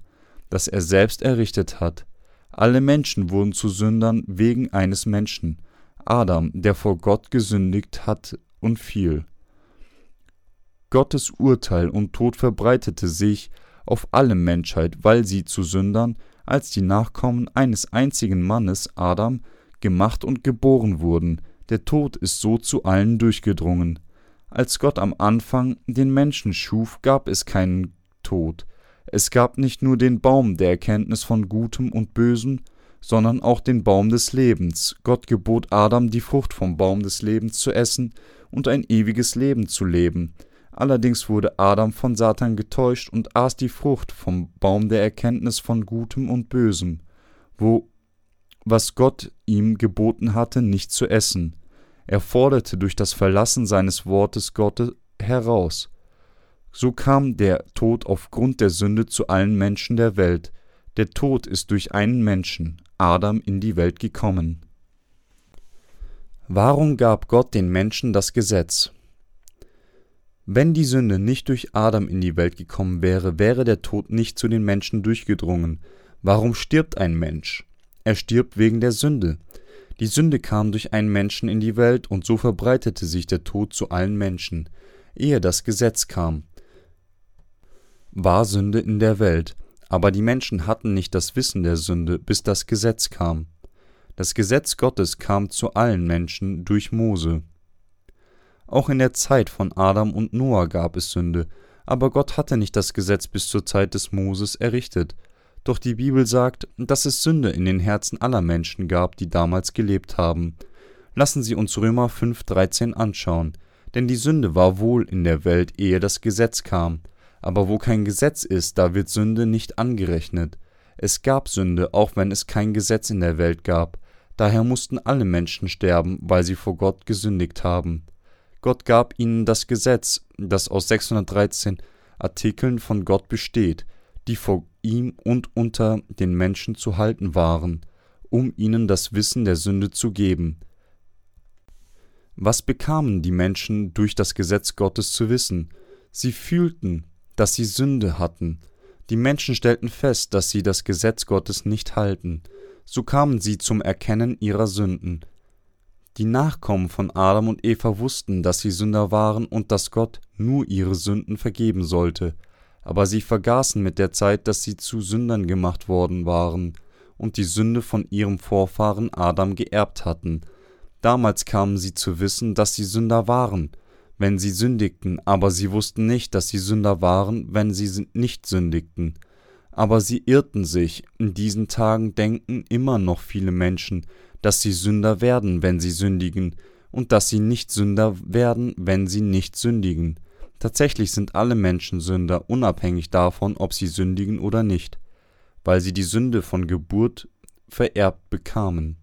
das er selbst errichtet hat. Alle Menschen wurden zu Sündern wegen eines Menschen, Adam, der vor Gott gesündigt hat und fiel. Gottes Urteil und Tod verbreitete sich auf alle Menschheit, weil sie zu Sündern als die Nachkommen eines einzigen Mannes, Adam, gemacht und geboren wurden. Der Tod ist so zu allen durchgedrungen. Als Gott am Anfang den Menschen schuf, gab es keinen Tod, es gab nicht nur den Baum der Erkenntnis von Gutem und Bösem, sondern auch den Baum des Lebens. Gott gebot Adam, die Frucht vom Baum des Lebens zu essen und ein ewiges Leben zu leben. Allerdings wurde Adam von Satan getäuscht und aß die Frucht vom Baum der Erkenntnis von Gutem und Bösem, wo was Gott ihm geboten hatte, nicht zu essen. Er forderte durch das Verlassen seines Wortes Gottes heraus. So kam der Tod aufgrund der Sünde zu allen Menschen der Welt. Der Tod ist durch einen Menschen, Adam, in die Welt gekommen. Warum gab Gott den Menschen das Gesetz? Wenn die Sünde nicht durch Adam in die Welt gekommen wäre, wäre der Tod nicht zu den Menschen durchgedrungen. Warum stirbt ein Mensch? Er stirbt wegen der Sünde. Die Sünde kam durch einen Menschen in die Welt und so verbreitete sich der Tod zu allen Menschen, ehe das Gesetz kam war Sünde in der Welt, aber die Menschen hatten nicht das Wissen der Sünde, bis das Gesetz kam. Das Gesetz Gottes kam zu allen Menschen durch Mose. Auch in der Zeit von Adam und Noah gab es Sünde, aber Gott hatte nicht das Gesetz bis zur Zeit des Moses errichtet. Doch die Bibel sagt, dass es Sünde in den Herzen aller Menschen gab, die damals gelebt haben. Lassen Sie uns Römer 5,13 anschauen. Denn die Sünde war wohl in der Welt, ehe das Gesetz kam. Aber wo kein Gesetz ist, da wird Sünde nicht angerechnet. Es gab Sünde, auch wenn es kein Gesetz in der Welt gab. Daher mussten alle Menschen sterben, weil sie vor Gott gesündigt haben. Gott gab ihnen das Gesetz, das aus 613 Artikeln von Gott besteht, die vor ihm und unter den Menschen zu halten waren, um ihnen das Wissen der Sünde zu geben. Was bekamen die Menschen durch das Gesetz Gottes zu wissen? Sie fühlten, dass sie Sünde hatten. Die Menschen stellten fest, dass sie das Gesetz Gottes nicht halten. So kamen sie zum Erkennen ihrer Sünden. Die Nachkommen von Adam und Eva wussten, dass sie Sünder waren und dass Gott nur ihre Sünden vergeben sollte. Aber sie vergaßen mit der Zeit, dass sie zu Sündern gemacht worden waren und die Sünde von ihrem Vorfahren Adam geerbt hatten. Damals kamen sie zu wissen, dass sie Sünder waren, wenn sie sündigten, aber sie wussten nicht, dass sie Sünder waren, wenn sie nicht sündigten. Aber sie irrten sich, in diesen Tagen denken immer noch viele Menschen, dass sie Sünder werden, wenn sie sündigen, und dass sie nicht Sünder werden, wenn sie nicht sündigen. Tatsächlich sind alle Menschen Sünder, unabhängig davon, ob sie sündigen oder nicht, weil sie die Sünde von Geburt vererbt bekamen.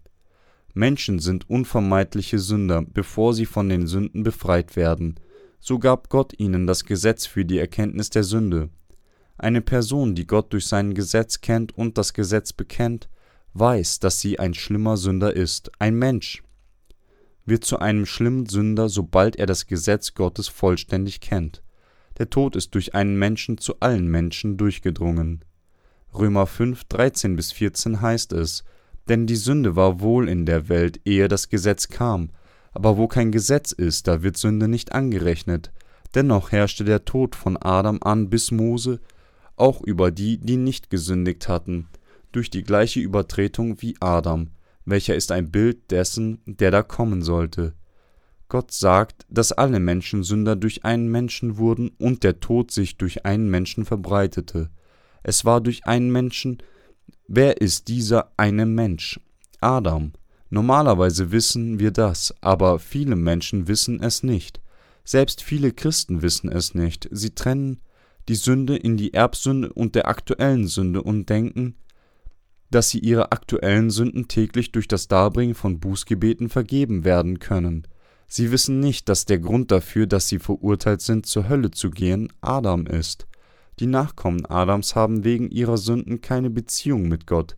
Menschen sind unvermeidliche Sünder, bevor sie von den Sünden befreit werden. So gab Gott ihnen das Gesetz für die Erkenntnis der Sünde. Eine Person, die Gott durch sein Gesetz kennt und das Gesetz bekennt, weiß, dass sie ein schlimmer Sünder ist. Ein Mensch wird zu einem schlimmen Sünder, sobald er das Gesetz Gottes vollständig kennt. Der Tod ist durch einen Menschen zu allen Menschen durchgedrungen. Römer 5, 13 bis 14 heißt es, denn die Sünde war wohl in der Welt, ehe das Gesetz kam. Aber wo kein Gesetz ist, da wird Sünde nicht angerechnet. Dennoch herrschte der Tod von Adam an bis Mose auch über die, die nicht gesündigt hatten, durch die gleiche Übertretung wie Adam, welcher ist ein Bild dessen, der da kommen sollte. Gott sagt, dass alle Menschen Sünder durch einen Menschen wurden und der Tod sich durch einen Menschen verbreitete. Es war durch einen Menschen. Wer ist dieser eine Mensch? Adam. Normalerweise wissen wir das, aber viele Menschen wissen es nicht. Selbst viele Christen wissen es nicht. Sie trennen die Sünde in die Erbsünde und der aktuellen Sünde und denken, dass sie ihre aktuellen Sünden täglich durch das Darbringen von Bußgebeten vergeben werden können. Sie wissen nicht, dass der Grund dafür, dass sie verurteilt sind, zur Hölle zu gehen, Adam ist. Die Nachkommen Adams haben wegen ihrer Sünden keine Beziehung mit Gott.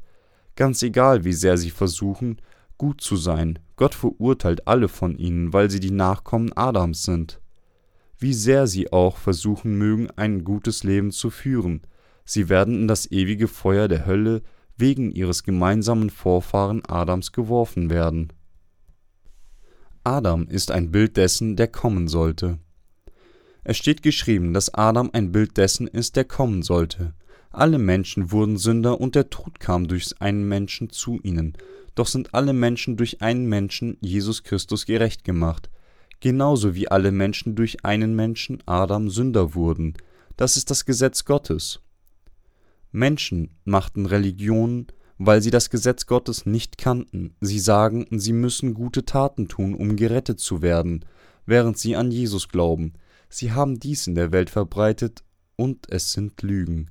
Ganz egal, wie sehr sie versuchen, gut zu sein, Gott verurteilt alle von ihnen, weil sie die Nachkommen Adams sind. Wie sehr sie auch versuchen mögen, ein gutes Leben zu führen, sie werden in das ewige Feuer der Hölle wegen ihres gemeinsamen Vorfahren Adams geworfen werden. Adam ist ein Bild dessen, der kommen sollte. Es steht geschrieben, dass Adam ein Bild dessen ist, der kommen sollte. Alle Menschen wurden Sünder und der Tod kam durch einen Menschen zu ihnen. Doch sind alle Menschen durch einen Menschen, Jesus Christus, gerecht gemacht. Genauso wie alle Menschen durch einen Menschen, Adam, Sünder wurden. Das ist das Gesetz Gottes. Menschen machten Religionen, weil sie das Gesetz Gottes nicht kannten. Sie sagen, sie müssen gute Taten tun, um gerettet zu werden, während sie an Jesus glauben. Sie haben dies in der Welt verbreitet, und es sind Lügen.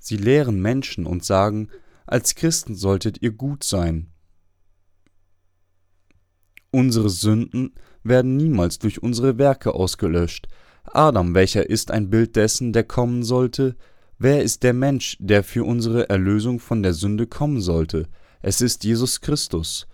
Sie lehren Menschen und sagen, als Christen solltet ihr gut sein. Unsere Sünden werden niemals durch unsere Werke ausgelöscht. Adam, welcher ist ein Bild dessen, der kommen sollte, Wer ist der Mensch, der für unsere Erlösung von der Sünde kommen sollte? Es ist Jesus Christus.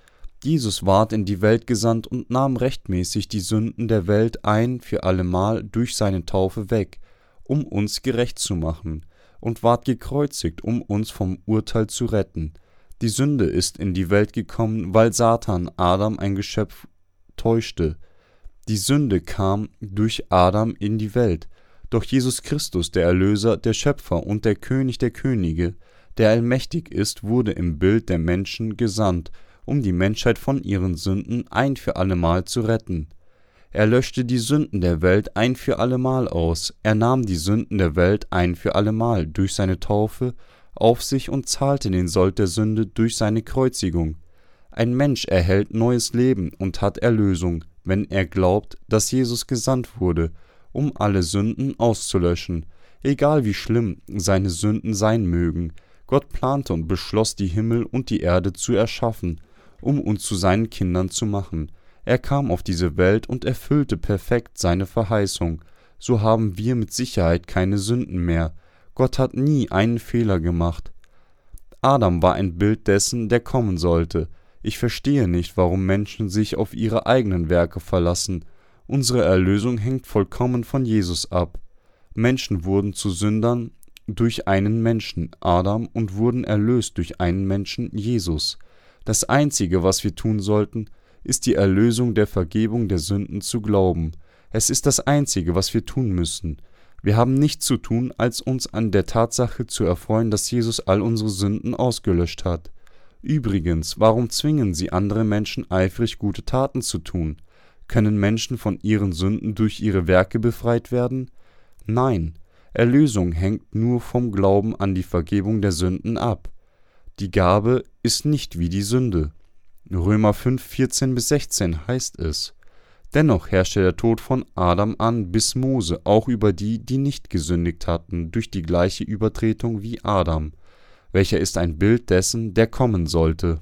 Jesus ward in die Welt gesandt und nahm rechtmäßig die Sünden der Welt ein für allemal durch seine Taufe weg, um uns gerecht zu machen, und ward gekreuzigt, um uns vom Urteil zu retten. Die Sünde ist in die Welt gekommen, weil Satan Adam ein Geschöpf täuschte. Die Sünde kam durch Adam in die Welt, doch Jesus Christus, der Erlöser, der Schöpfer und der König der Könige, der allmächtig ist, wurde im Bild der Menschen gesandt, um die Menschheit von ihren Sünden ein für allemal zu retten. Er löschte die Sünden der Welt ein für allemal aus, er nahm die Sünden der Welt ein für allemal durch seine Taufe auf sich und zahlte den Sold der Sünde durch seine Kreuzigung. Ein Mensch erhält neues Leben und hat Erlösung, wenn er glaubt, dass Jesus gesandt wurde, um alle Sünden auszulöschen, egal wie schlimm seine Sünden sein mögen. Gott plante und beschloss, die Himmel und die Erde zu erschaffen, um uns zu seinen Kindern zu machen. Er kam auf diese Welt und erfüllte perfekt seine Verheißung. So haben wir mit Sicherheit keine Sünden mehr. Gott hat nie einen Fehler gemacht. Adam war ein Bild dessen, der kommen sollte. Ich verstehe nicht, warum Menschen sich auf ihre eigenen Werke verlassen Unsere Erlösung hängt vollkommen von Jesus ab. Menschen wurden zu Sündern durch einen Menschen, Adam, und wurden erlöst durch einen Menschen, Jesus. Das Einzige, was wir tun sollten, ist die Erlösung der Vergebung der Sünden zu glauben. Es ist das Einzige, was wir tun müssen. Wir haben nichts zu tun, als uns an der Tatsache zu erfreuen, dass Jesus all unsere Sünden ausgelöscht hat. Übrigens, warum zwingen Sie andere Menschen eifrig gute Taten zu tun? Können Menschen von ihren Sünden durch ihre Werke befreit werden? Nein, Erlösung hängt nur vom Glauben an die Vergebung der Sünden ab. Die Gabe ist nicht wie die Sünde. Römer 5, 14 bis 16 heißt es. Dennoch herrschte der Tod von Adam an bis Mose auch über die, die nicht gesündigt hatten, durch die gleiche Übertretung wie Adam, welcher ist ein Bild dessen, der kommen sollte.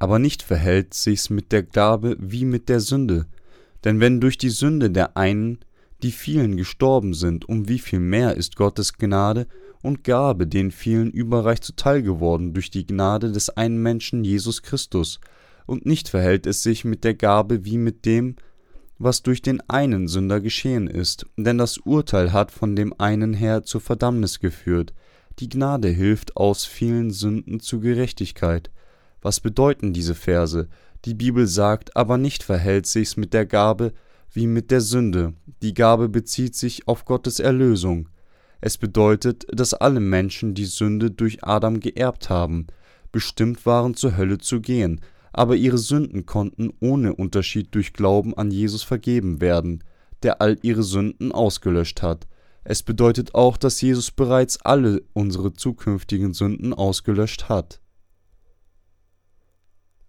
Aber nicht verhält sich's mit der Gabe wie mit der Sünde. Denn wenn durch die Sünde der einen die vielen gestorben sind, um wie viel mehr ist Gottes Gnade und Gabe den vielen überreich zuteil geworden durch die Gnade des einen Menschen Jesus Christus, und nicht verhält es sich mit der Gabe wie mit dem, was durch den einen Sünder geschehen ist, denn das Urteil hat von dem einen her zur Verdammnis geführt, die Gnade hilft aus vielen Sünden zu Gerechtigkeit, was bedeuten diese Verse? Die Bibel sagt, aber nicht verhält sich's mit der Gabe wie mit der Sünde. Die Gabe bezieht sich auf Gottes Erlösung. Es bedeutet, dass alle Menschen die Sünde durch Adam geerbt haben, bestimmt waren zur Hölle zu gehen, aber ihre Sünden konnten ohne Unterschied durch Glauben an Jesus vergeben werden, der all ihre Sünden ausgelöscht hat. Es bedeutet auch, dass Jesus bereits alle unsere zukünftigen Sünden ausgelöscht hat.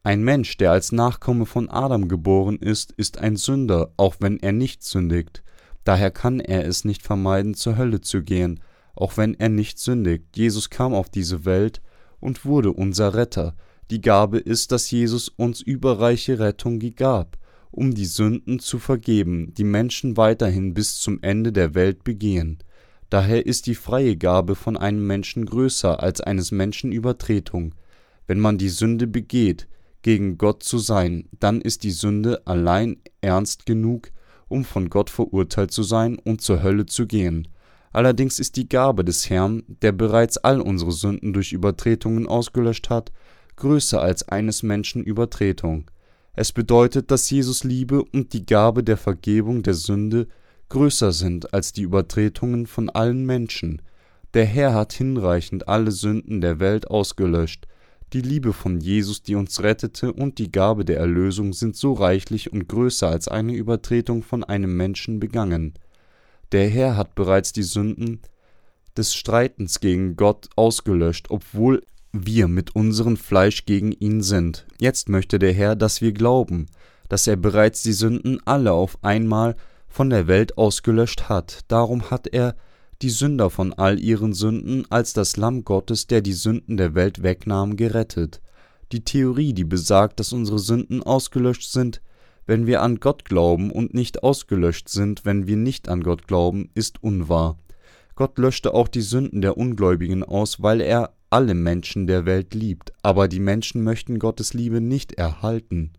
Ein Mensch, der als Nachkomme von Adam geboren ist, ist ein Sünder, auch wenn er nicht sündigt. Daher kann er es nicht vermeiden, zur Hölle zu gehen, auch wenn er nicht sündigt. Jesus kam auf diese Welt und wurde unser Retter. Die Gabe ist, dass Jesus uns überreiche Rettung gab, um die Sünden zu vergeben, die Menschen weiterhin bis zum Ende der Welt begehen. Daher ist die freie Gabe von einem Menschen größer als eines Menschen Übertretung. Wenn man die Sünde begeht, gegen Gott zu sein, dann ist die Sünde allein ernst genug, um von Gott verurteilt zu sein und zur Hölle zu gehen. Allerdings ist die Gabe des Herrn, der bereits all unsere Sünden durch Übertretungen ausgelöscht hat, größer als eines Menschen Übertretung. Es bedeutet, dass Jesus Liebe und die Gabe der Vergebung der Sünde größer sind als die Übertretungen von allen Menschen. Der Herr hat hinreichend alle Sünden der Welt ausgelöscht, die Liebe von Jesus, die uns rettete, und die Gabe der Erlösung sind so reichlich und größer als eine Übertretung von einem Menschen begangen. Der Herr hat bereits die Sünden des Streitens gegen Gott ausgelöscht, obwohl wir mit unserem Fleisch gegen ihn sind. Jetzt möchte der Herr, dass wir glauben, dass er bereits die Sünden alle auf einmal von der Welt ausgelöscht hat. Darum hat er die Sünder von all ihren Sünden als das Lamm Gottes, der die Sünden der Welt wegnahm, gerettet. Die Theorie, die besagt, dass unsere Sünden ausgelöscht sind, wenn wir an Gott glauben und nicht ausgelöscht sind, wenn wir nicht an Gott glauben, ist unwahr. Gott löschte auch die Sünden der Ungläubigen aus, weil er alle Menschen der Welt liebt, aber die Menschen möchten Gottes Liebe nicht erhalten.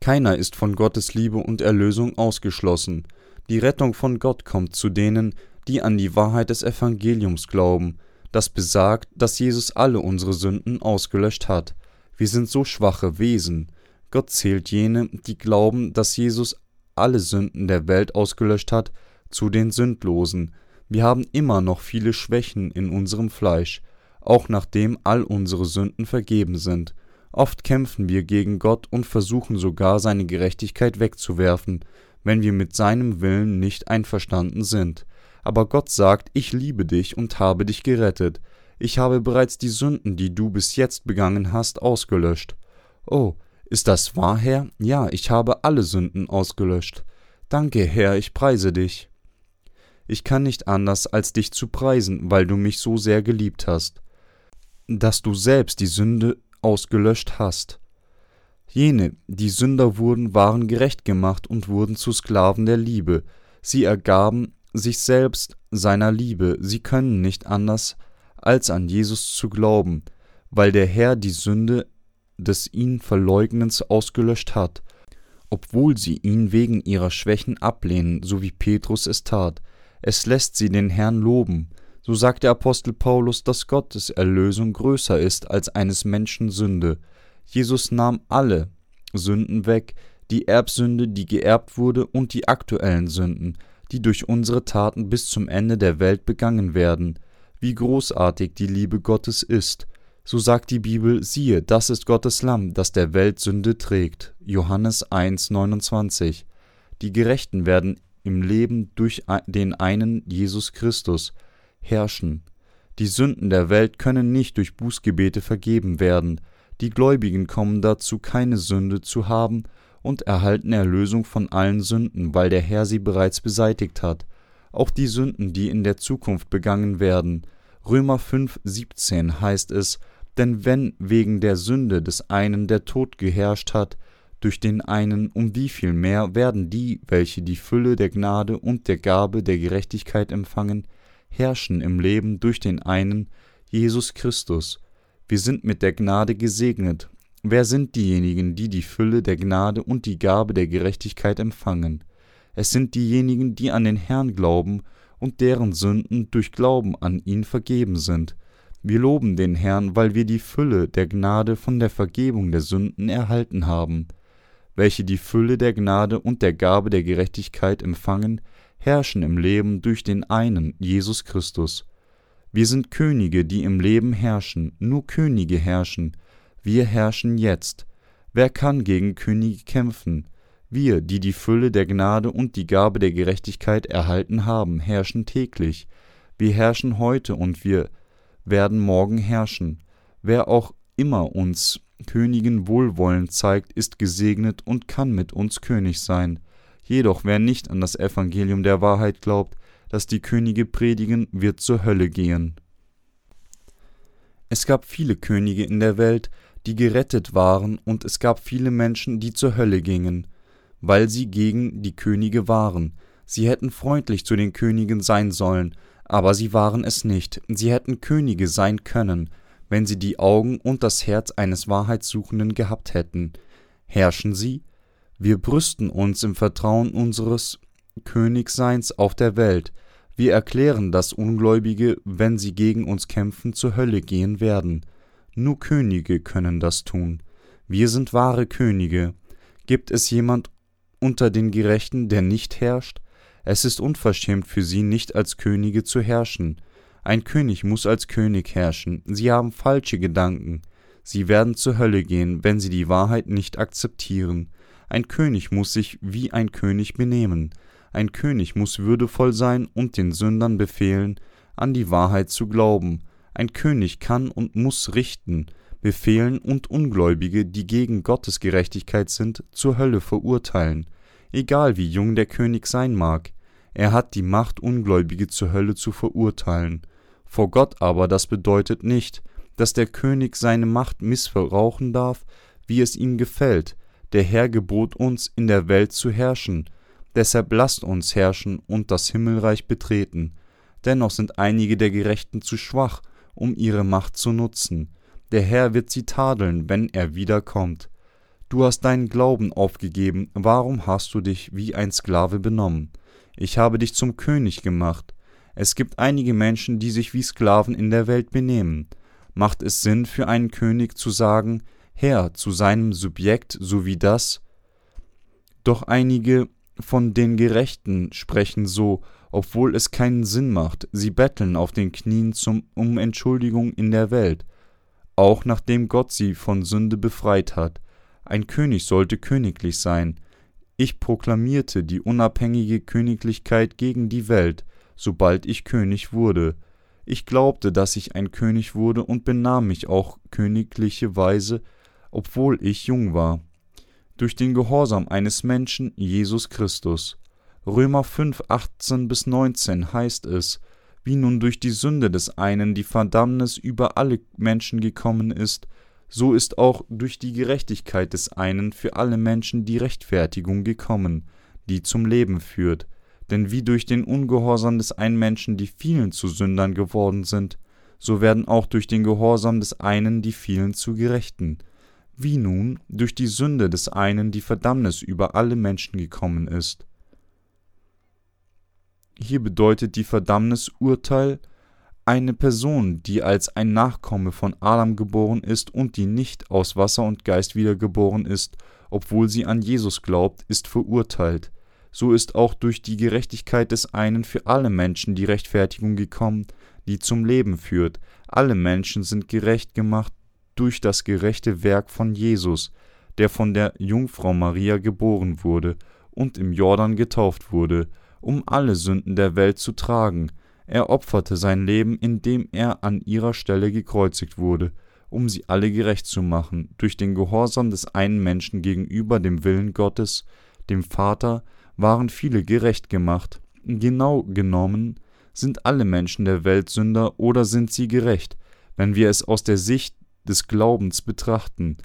Keiner ist von Gottes Liebe und Erlösung ausgeschlossen. Die Rettung von Gott kommt zu denen, die an die Wahrheit des Evangeliums glauben, das besagt, dass Jesus alle unsere Sünden ausgelöscht hat. Wir sind so schwache Wesen. Gott zählt jene, die glauben, dass Jesus alle Sünden der Welt ausgelöscht hat, zu den Sündlosen. Wir haben immer noch viele Schwächen in unserem Fleisch, auch nachdem all unsere Sünden vergeben sind. Oft kämpfen wir gegen Gott und versuchen sogar seine Gerechtigkeit wegzuwerfen, wenn wir mit seinem Willen nicht einverstanden sind aber Gott sagt, ich liebe dich und habe dich gerettet. Ich habe bereits die Sünden, die du bis jetzt begangen hast, ausgelöscht. Oh, ist das wahr, Herr? Ja, ich habe alle Sünden ausgelöscht. Danke, Herr, ich preise dich. Ich kann nicht anders, als dich zu preisen, weil du mich so sehr geliebt hast, dass du selbst die Sünde ausgelöscht hast. Jene, die Sünder wurden, waren gerecht gemacht und wurden zu Sklaven der Liebe. Sie ergaben sich selbst seiner Liebe, sie können nicht anders, als an Jesus zu glauben, weil der Herr die Sünde des ihn Verleugnens ausgelöscht hat, obwohl sie ihn wegen ihrer Schwächen ablehnen, so wie Petrus es tat. Es lässt sie den Herrn loben. So sagt der Apostel Paulus, dass Gottes Erlösung größer ist als eines Menschen Sünde. Jesus nahm alle Sünden weg, die Erbsünde, die geerbt wurde, und die aktuellen Sünden, die durch unsere Taten bis zum Ende der Welt begangen werden. Wie großartig die Liebe Gottes ist. So sagt die Bibel, siehe, das ist Gottes Lamm, das der Welt Sünde trägt. Johannes 1, 29. Die Gerechten werden im Leben durch den einen Jesus Christus herrschen. Die Sünden der Welt können nicht durch Bußgebete vergeben werden. Die Gläubigen kommen dazu, keine Sünde zu haben und erhalten Erlösung von allen Sünden, weil der Herr sie bereits beseitigt hat, auch die Sünden, die in der Zukunft begangen werden. Römer 5, 17 heißt es, denn wenn wegen der Sünde des einen der Tod geherrscht hat, durch den einen, um wie viel mehr werden die, welche die Fülle der Gnade und der Gabe der Gerechtigkeit empfangen, herrschen im Leben durch den einen, Jesus Christus. Wir sind mit der Gnade gesegnet, Wer sind diejenigen, die die Fülle der Gnade und die Gabe der Gerechtigkeit empfangen? Es sind diejenigen, die an den Herrn glauben und deren Sünden durch Glauben an ihn vergeben sind. Wir loben den Herrn, weil wir die Fülle der Gnade von der Vergebung der Sünden erhalten haben. welche die Fülle der Gnade und der Gabe der Gerechtigkeit empfangen, herrschen im Leben durch den einen, Jesus Christus. Wir sind Könige, die im Leben herrschen, nur Könige herrschen. Wir herrschen jetzt. Wer kann gegen Könige kämpfen? Wir, die die Fülle der Gnade und die Gabe der Gerechtigkeit erhalten haben, herrschen täglich. Wir herrschen heute und wir werden morgen herrschen. Wer auch immer uns Königen Wohlwollen zeigt, ist gesegnet und kann mit uns König sein. Jedoch wer nicht an das Evangelium der Wahrheit glaubt, das die Könige predigen, wird zur Hölle gehen. Es gab viele Könige in der Welt, die gerettet waren, und es gab viele Menschen, die zur Hölle gingen, weil sie gegen die Könige waren. Sie hätten freundlich zu den Königen sein sollen, aber sie waren es nicht. Sie hätten Könige sein können, wenn sie die Augen und das Herz eines Wahrheitssuchenden gehabt hätten. Herrschen sie? Wir brüsten uns im Vertrauen unseres Königseins auf der Welt. Wir erklären, dass Ungläubige, wenn sie gegen uns kämpfen, zur Hölle gehen werden. Nur Könige können das tun. Wir sind wahre Könige. Gibt es jemand unter den Gerechten, der nicht herrscht? Es ist unverschämt für sie, nicht als Könige zu herrschen. Ein König muss als König herrschen. Sie haben falsche Gedanken. Sie werden zur Hölle gehen, wenn sie die Wahrheit nicht akzeptieren. Ein König muss sich wie ein König benehmen. Ein König muss würdevoll sein und den Sündern befehlen, an die Wahrheit zu glauben. Ein König kann und muss richten, befehlen und Ungläubige, die gegen Gottes Gerechtigkeit sind, zur Hölle verurteilen egal wie jung der König sein mag, er hat die Macht, Ungläubige zur Hölle zu verurteilen. Vor Gott aber das bedeutet nicht, dass der König seine Macht missbrauchen darf, wie es ihm gefällt. Der Herr gebot uns, in der Welt zu herrschen. Deshalb lasst uns herrschen und das Himmelreich betreten. Dennoch sind einige der Gerechten zu schwach, um ihre Macht zu nutzen. Der Herr wird sie tadeln, wenn er wiederkommt. Du hast deinen Glauben aufgegeben, warum hast du dich wie ein Sklave benommen? Ich habe dich zum König gemacht. Es gibt einige Menschen, die sich wie Sklaven in der Welt benehmen. Macht es Sinn für einen König zu sagen, Herr zu seinem Subjekt so wie das? Doch einige von den Gerechten sprechen so, obwohl es keinen Sinn macht, sie betteln auf den Knien zum, um Entschuldigung in der Welt, auch nachdem Gott sie von Sünde befreit hat. Ein König sollte königlich sein. Ich proklamierte die unabhängige Königlichkeit gegen die Welt, sobald ich König wurde. Ich glaubte, dass ich ein König wurde und benahm mich auch königliche Weise, obwohl ich jung war. Durch den Gehorsam eines Menschen, Jesus Christus. Römer 5, 18 bis 19 heißt es, wie nun durch die Sünde des einen die Verdammnis über alle Menschen gekommen ist, so ist auch durch die Gerechtigkeit des einen für alle Menschen die Rechtfertigung gekommen, die zum Leben führt. Denn wie durch den Ungehorsam des einen Menschen die vielen zu Sündern geworden sind, so werden auch durch den Gehorsam des einen die vielen zu Gerechten. Wie nun durch die Sünde des einen die Verdammnis über alle Menschen gekommen ist. Hier bedeutet die Verdammnis Urteil, eine Person, die als ein Nachkomme von Adam geboren ist und die nicht aus Wasser und Geist wiedergeboren ist, obwohl sie an Jesus glaubt, ist verurteilt. So ist auch durch die Gerechtigkeit des einen für alle Menschen die Rechtfertigung gekommen, die zum Leben führt. Alle Menschen sind gerecht gemacht durch das gerechte Werk von Jesus, der von der Jungfrau Maria geboren wurde und im Jordan getauft wurde, um alle Sünden der Welt zu tragen, er opferte sein Leben, indem er an ihrer Stelle gekreuzigt wurde, um sie alle gerecht zu machen, durch den Gehorsam des einen Menschen gegenüber dem Willen Gottes, dem Vater, waren viele gerecht gemacht. Genau genommen sind alle Menschen der Welt Sünder oder sind sie gerecht, wenn wir es aus der Sicht des Glaubens betrachten.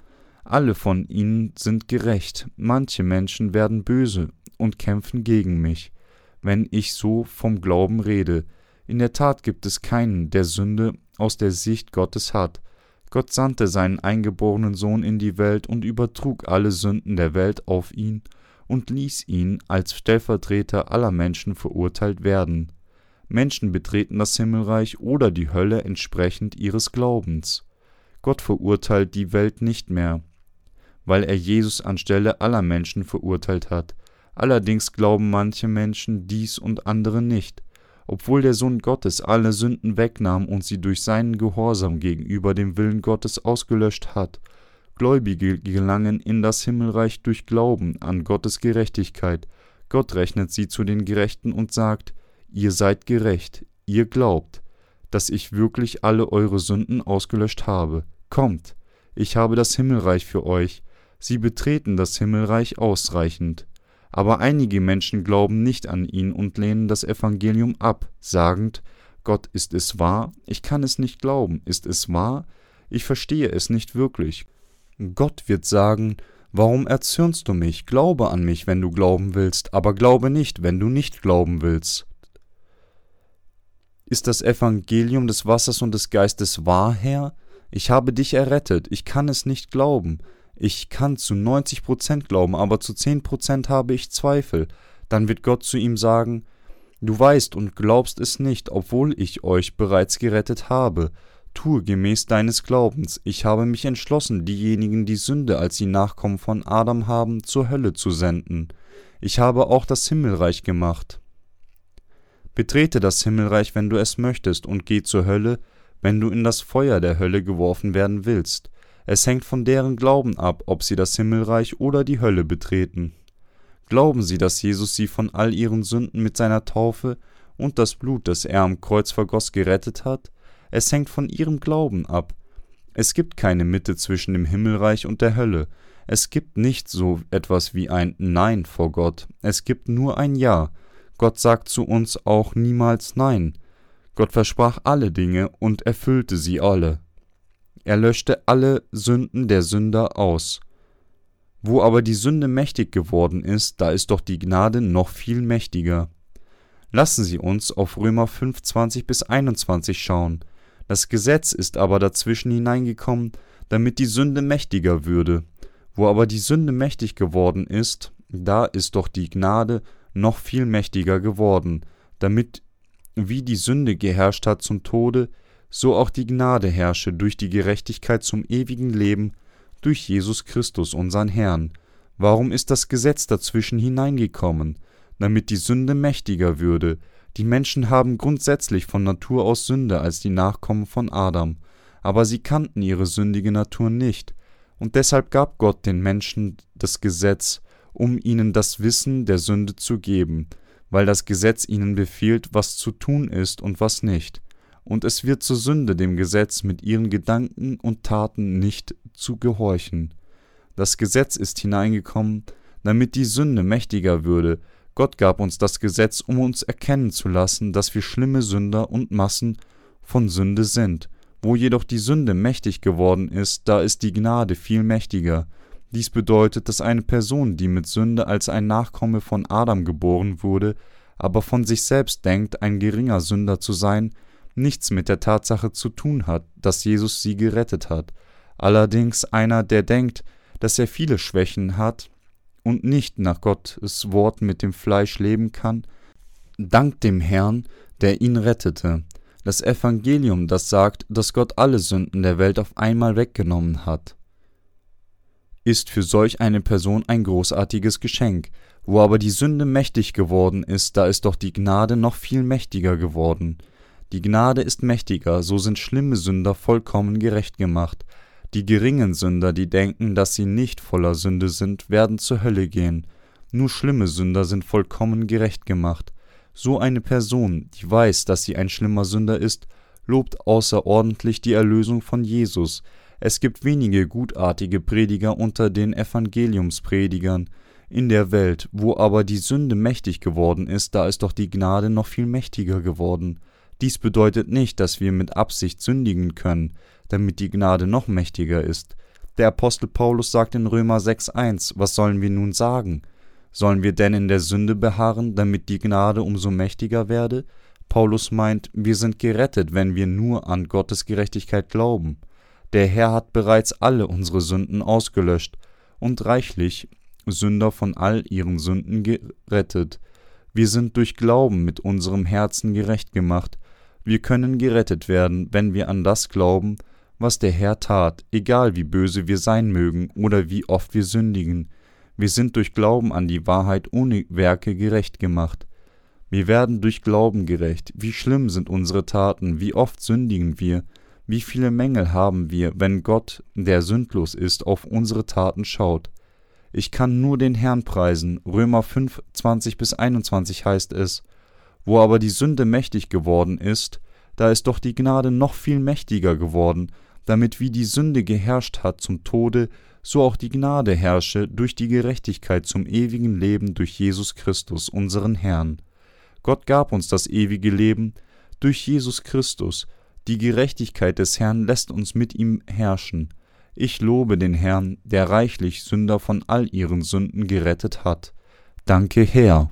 Alle von ihnen sind gerecht, manche Menschen werden böse und kämpfen gegen mich, wenn ich so vom Glauben rede, in der Tat gibt es keinen, der Sünde aus der Sicht Gottes hat. Gott sandte seinen eingeborenen Sohn in die Welt und übertrug alle Sünden der Welt auf ihn und ließ ihn als Stellvertreter aller Menschen verurteilt werden. Menschen betreten das Himmelreich oder die Hölle entsprechend ihres Glaubens. Gott verurteilt die Welt nicht mehr. weil er Jesus anstelle aller Menschen verurteilt hat. Allerdings glauben manche Menschen dies und andere nicht. Obwohl der Sohn Gottes alle Sünden wegnahm und sie durch seinen Gehorsam gegenüber dem Willen Gottes ausgelöscht hat, Gläubige gelangen in das Himmelreich durch Glauben an Gottes Gerechtigkeit. Gott rechnet sie zu den Gerechten und sagt, ihr seid gerecht, ihr glaubt, dass ich wirklich alle eure Sünden ausgelöscht habe. Kommt, ich habe das Himmelreich für euch. Sie betreten das Himmelreich ausreichend. Aber einige Menschen glauben nicht an ihn und lehnen das Evangelium ab, sagend, Gott ist es wahr, ich kann es nicht glauben, ist es wahr, ich verstehe es nicht wirklich. Gott wird sagen, Warum erzürnst du mich? Glaube an mich, wenn du glauben willst, aber glaube nicht, wenn du nicht glauben willst. Ist das Evangelium des Wassers und des Geistes wahr, Herr? Ich habe dich errettet, ich kann es nicht glauben. Ich kann zu 90 Prozent glauben, aber zu 10 Prozent habe ich Zweifel. Dann wird Gott zu ihm sagen, Du weißt und glaubst es nicht, obwohl ich euch bereits gerettet habe tue gemäß deines Glaubens. Ich habe mich entschlossen, diejenigen, die Sünde als die Nachkommen von Adam haben, zur Hölle zu senden. Ich habe auch das Himmelreich gemacht. Betrete das Himmelreich, wenn du es möchtest, und geh zur Hölle, wenn du in das Feuer der Hölle geworfen werden willst. Es hängt von deren Glauben ab, ob sie das Himmelreich oder die Hölle betreten. Glauben sie, dass Jesus sie von all ihren Sünden mit seiner Taufe und das Blut, das er am Kreuz vergoss, gerettet hat? Es hängt von ihrem Glauben ab. Es gibt keine Mitte zwischen dem Himmelreich und der Hölle. Es gibt nicht so etwas wie ein Nein vor Gott. Es gibt nur ein Ja. Gott sagt zu uns auch niemals Nein. Gott versprach alle Dinge und erfüllte sie alle. Er löschte alle Sünden der Sünder aus. Wo aber die Sünde mächtig geworden ist, da ist doch die Gnade noch viel mächtiger. Lassen Sie uns auf Römer 5, 20 bis 21 schauen. Das Gesetz ist aber dazwischen hineingekommen, damit die Sünde mächtiger würde. Wo aber die Sünde mächtig geworden ist, da ist doch die Gnade noch viel mächtiger geworden, damit wie die Sünde geherrscht hat zum Tode, so auch die Gnade herrsche durch die Gerechtigkeit zum ewigen Leben durch Jesus Christus unseren Herrn. Warum ist das Gesetz dazwischen hineingekommen? Damit die Sünde mächtiger würde, die Menschen haben grundsätzlich von Natur aus Sünde als die Nachkommen von Adam, aber sie kannten ihre sündige Natur nicht, und deshalb gab Gott den Menschen das Gesetz, um ihnen das Wissen der Sünde zu geben, weil das Gesetz ihnen befiehlt, was zu tun ist und was nicht. Und es wird zur Sünde dem Gesetz mit ihren Gedanken und Taten nicht zu gehorchen. Das Gesetz ist hineingekommen, damit die Sünde mächtiger würde, Gott gab uns das Gesetz, um uns erkennen zu lassen, dass wir schlimme Sünder und Massen von Sünde sind. Wo jedoch die Sünde mächtig geworden ist, da ist die Gnade viel mächtiger. Dies bedeutet, dass eine Person, die mit Sünde als ein Nachkomme von Adam geboren wurde, aber von sich selbst denkt, ein geringer Sünder zu sein, nichts mit der Tatsache zu tun hat, dass Jesus sie gerettet hat. Allerdings einer, der denkt, dass er viele Schwächen hat, und nicht nach Gottes Wort mit dem Fleisch leben kann, dankt dem Herrn, der ihn rettete. Das Evangelium, das sagt, dass Gott alle Sünden der Welt auf einmal weggenommen hat, ist für solch eine Person ein großartiges Geschenk. Wo aber die Sünde mächtig geworden ist, da ist doch die Gnade noch viel mächtiger geworden. Die Gnade ist mächtiger, so sind schlimme Sünder vollkommen gerecht gemacht, die geringen Sünder, die denken, dass sie nicht voller Sünde sind, werden zur Hölle gehen. Nur schlimme Sünder sind vollkommen gerecht gemacht. So eine Person, die weiß, dass sie ein schlimmer Sünder ist, lobt außerordentlich die Erlösung von Jesus. Es gibt wenige gutartige Prediger unter den Evangeliumspredigern in der Welt, wo aber die Sünde mächtig geworden ist, da ist doch die Gnade noch viel mächtiger geworden. Dies bedeutet nicht, dass wir mit Absicht sündigen können, damit die Gnade noch mächtiger ist. Der Apostel Paulus sagt in Römer 6,1: Was sollen wir nun sagen? Sollen wir denn in der Sünde beharren, damit die Gnade umso mächtiger werde? Paulus meint, wir sind gerettet, wenn wir nur an Gottes Gerechtigkeit glauben. Der Herr hat bereits alle unsere Sünden ausgelöscht und reichlich Sünder von all ihren Sünden gerettet. Wir sind durch Glauben mit unserem Herzen gerecht gemacht. Wir können gerettet werden, wenn wir an das glauben, was der Herr tat, egal wie böse wir sein mögen oder wie oft wir sündigen. Wir sind durch Glauben an die Wahrheit ohne Werke gerecht gemacht. Wir werden durch Glauben gerecht. Wie schlimm sind unsere Taten, wie oft sündigen wir, wie viele Mängel haben wir, wenn Gott, der sündlos ist, auf unsere Taten schaut. Ich kann nur den Herrn preisen. Römer 5, 20 bis 21 heißt es. Wo aber die Sünde mächtig geworden ist, da ist doch die Gnade noch viel mächtiger geworden, damit wie die Sünde geherrscht hat zum Tode, so auch die Gnade herrsche durch die Gerechtigkeit zum ewigen Leben durch Jesus Christus, unseren Herrn. Gott gab uns das ewige Leben durch Jesus Christus. Die Gerechtigkeit des Herrn lässt uns mit ihm herrschen. Ich lobe den Herrn, der reichlich Sünder von all ihren Sünden gerettet hat. Danke, Herr.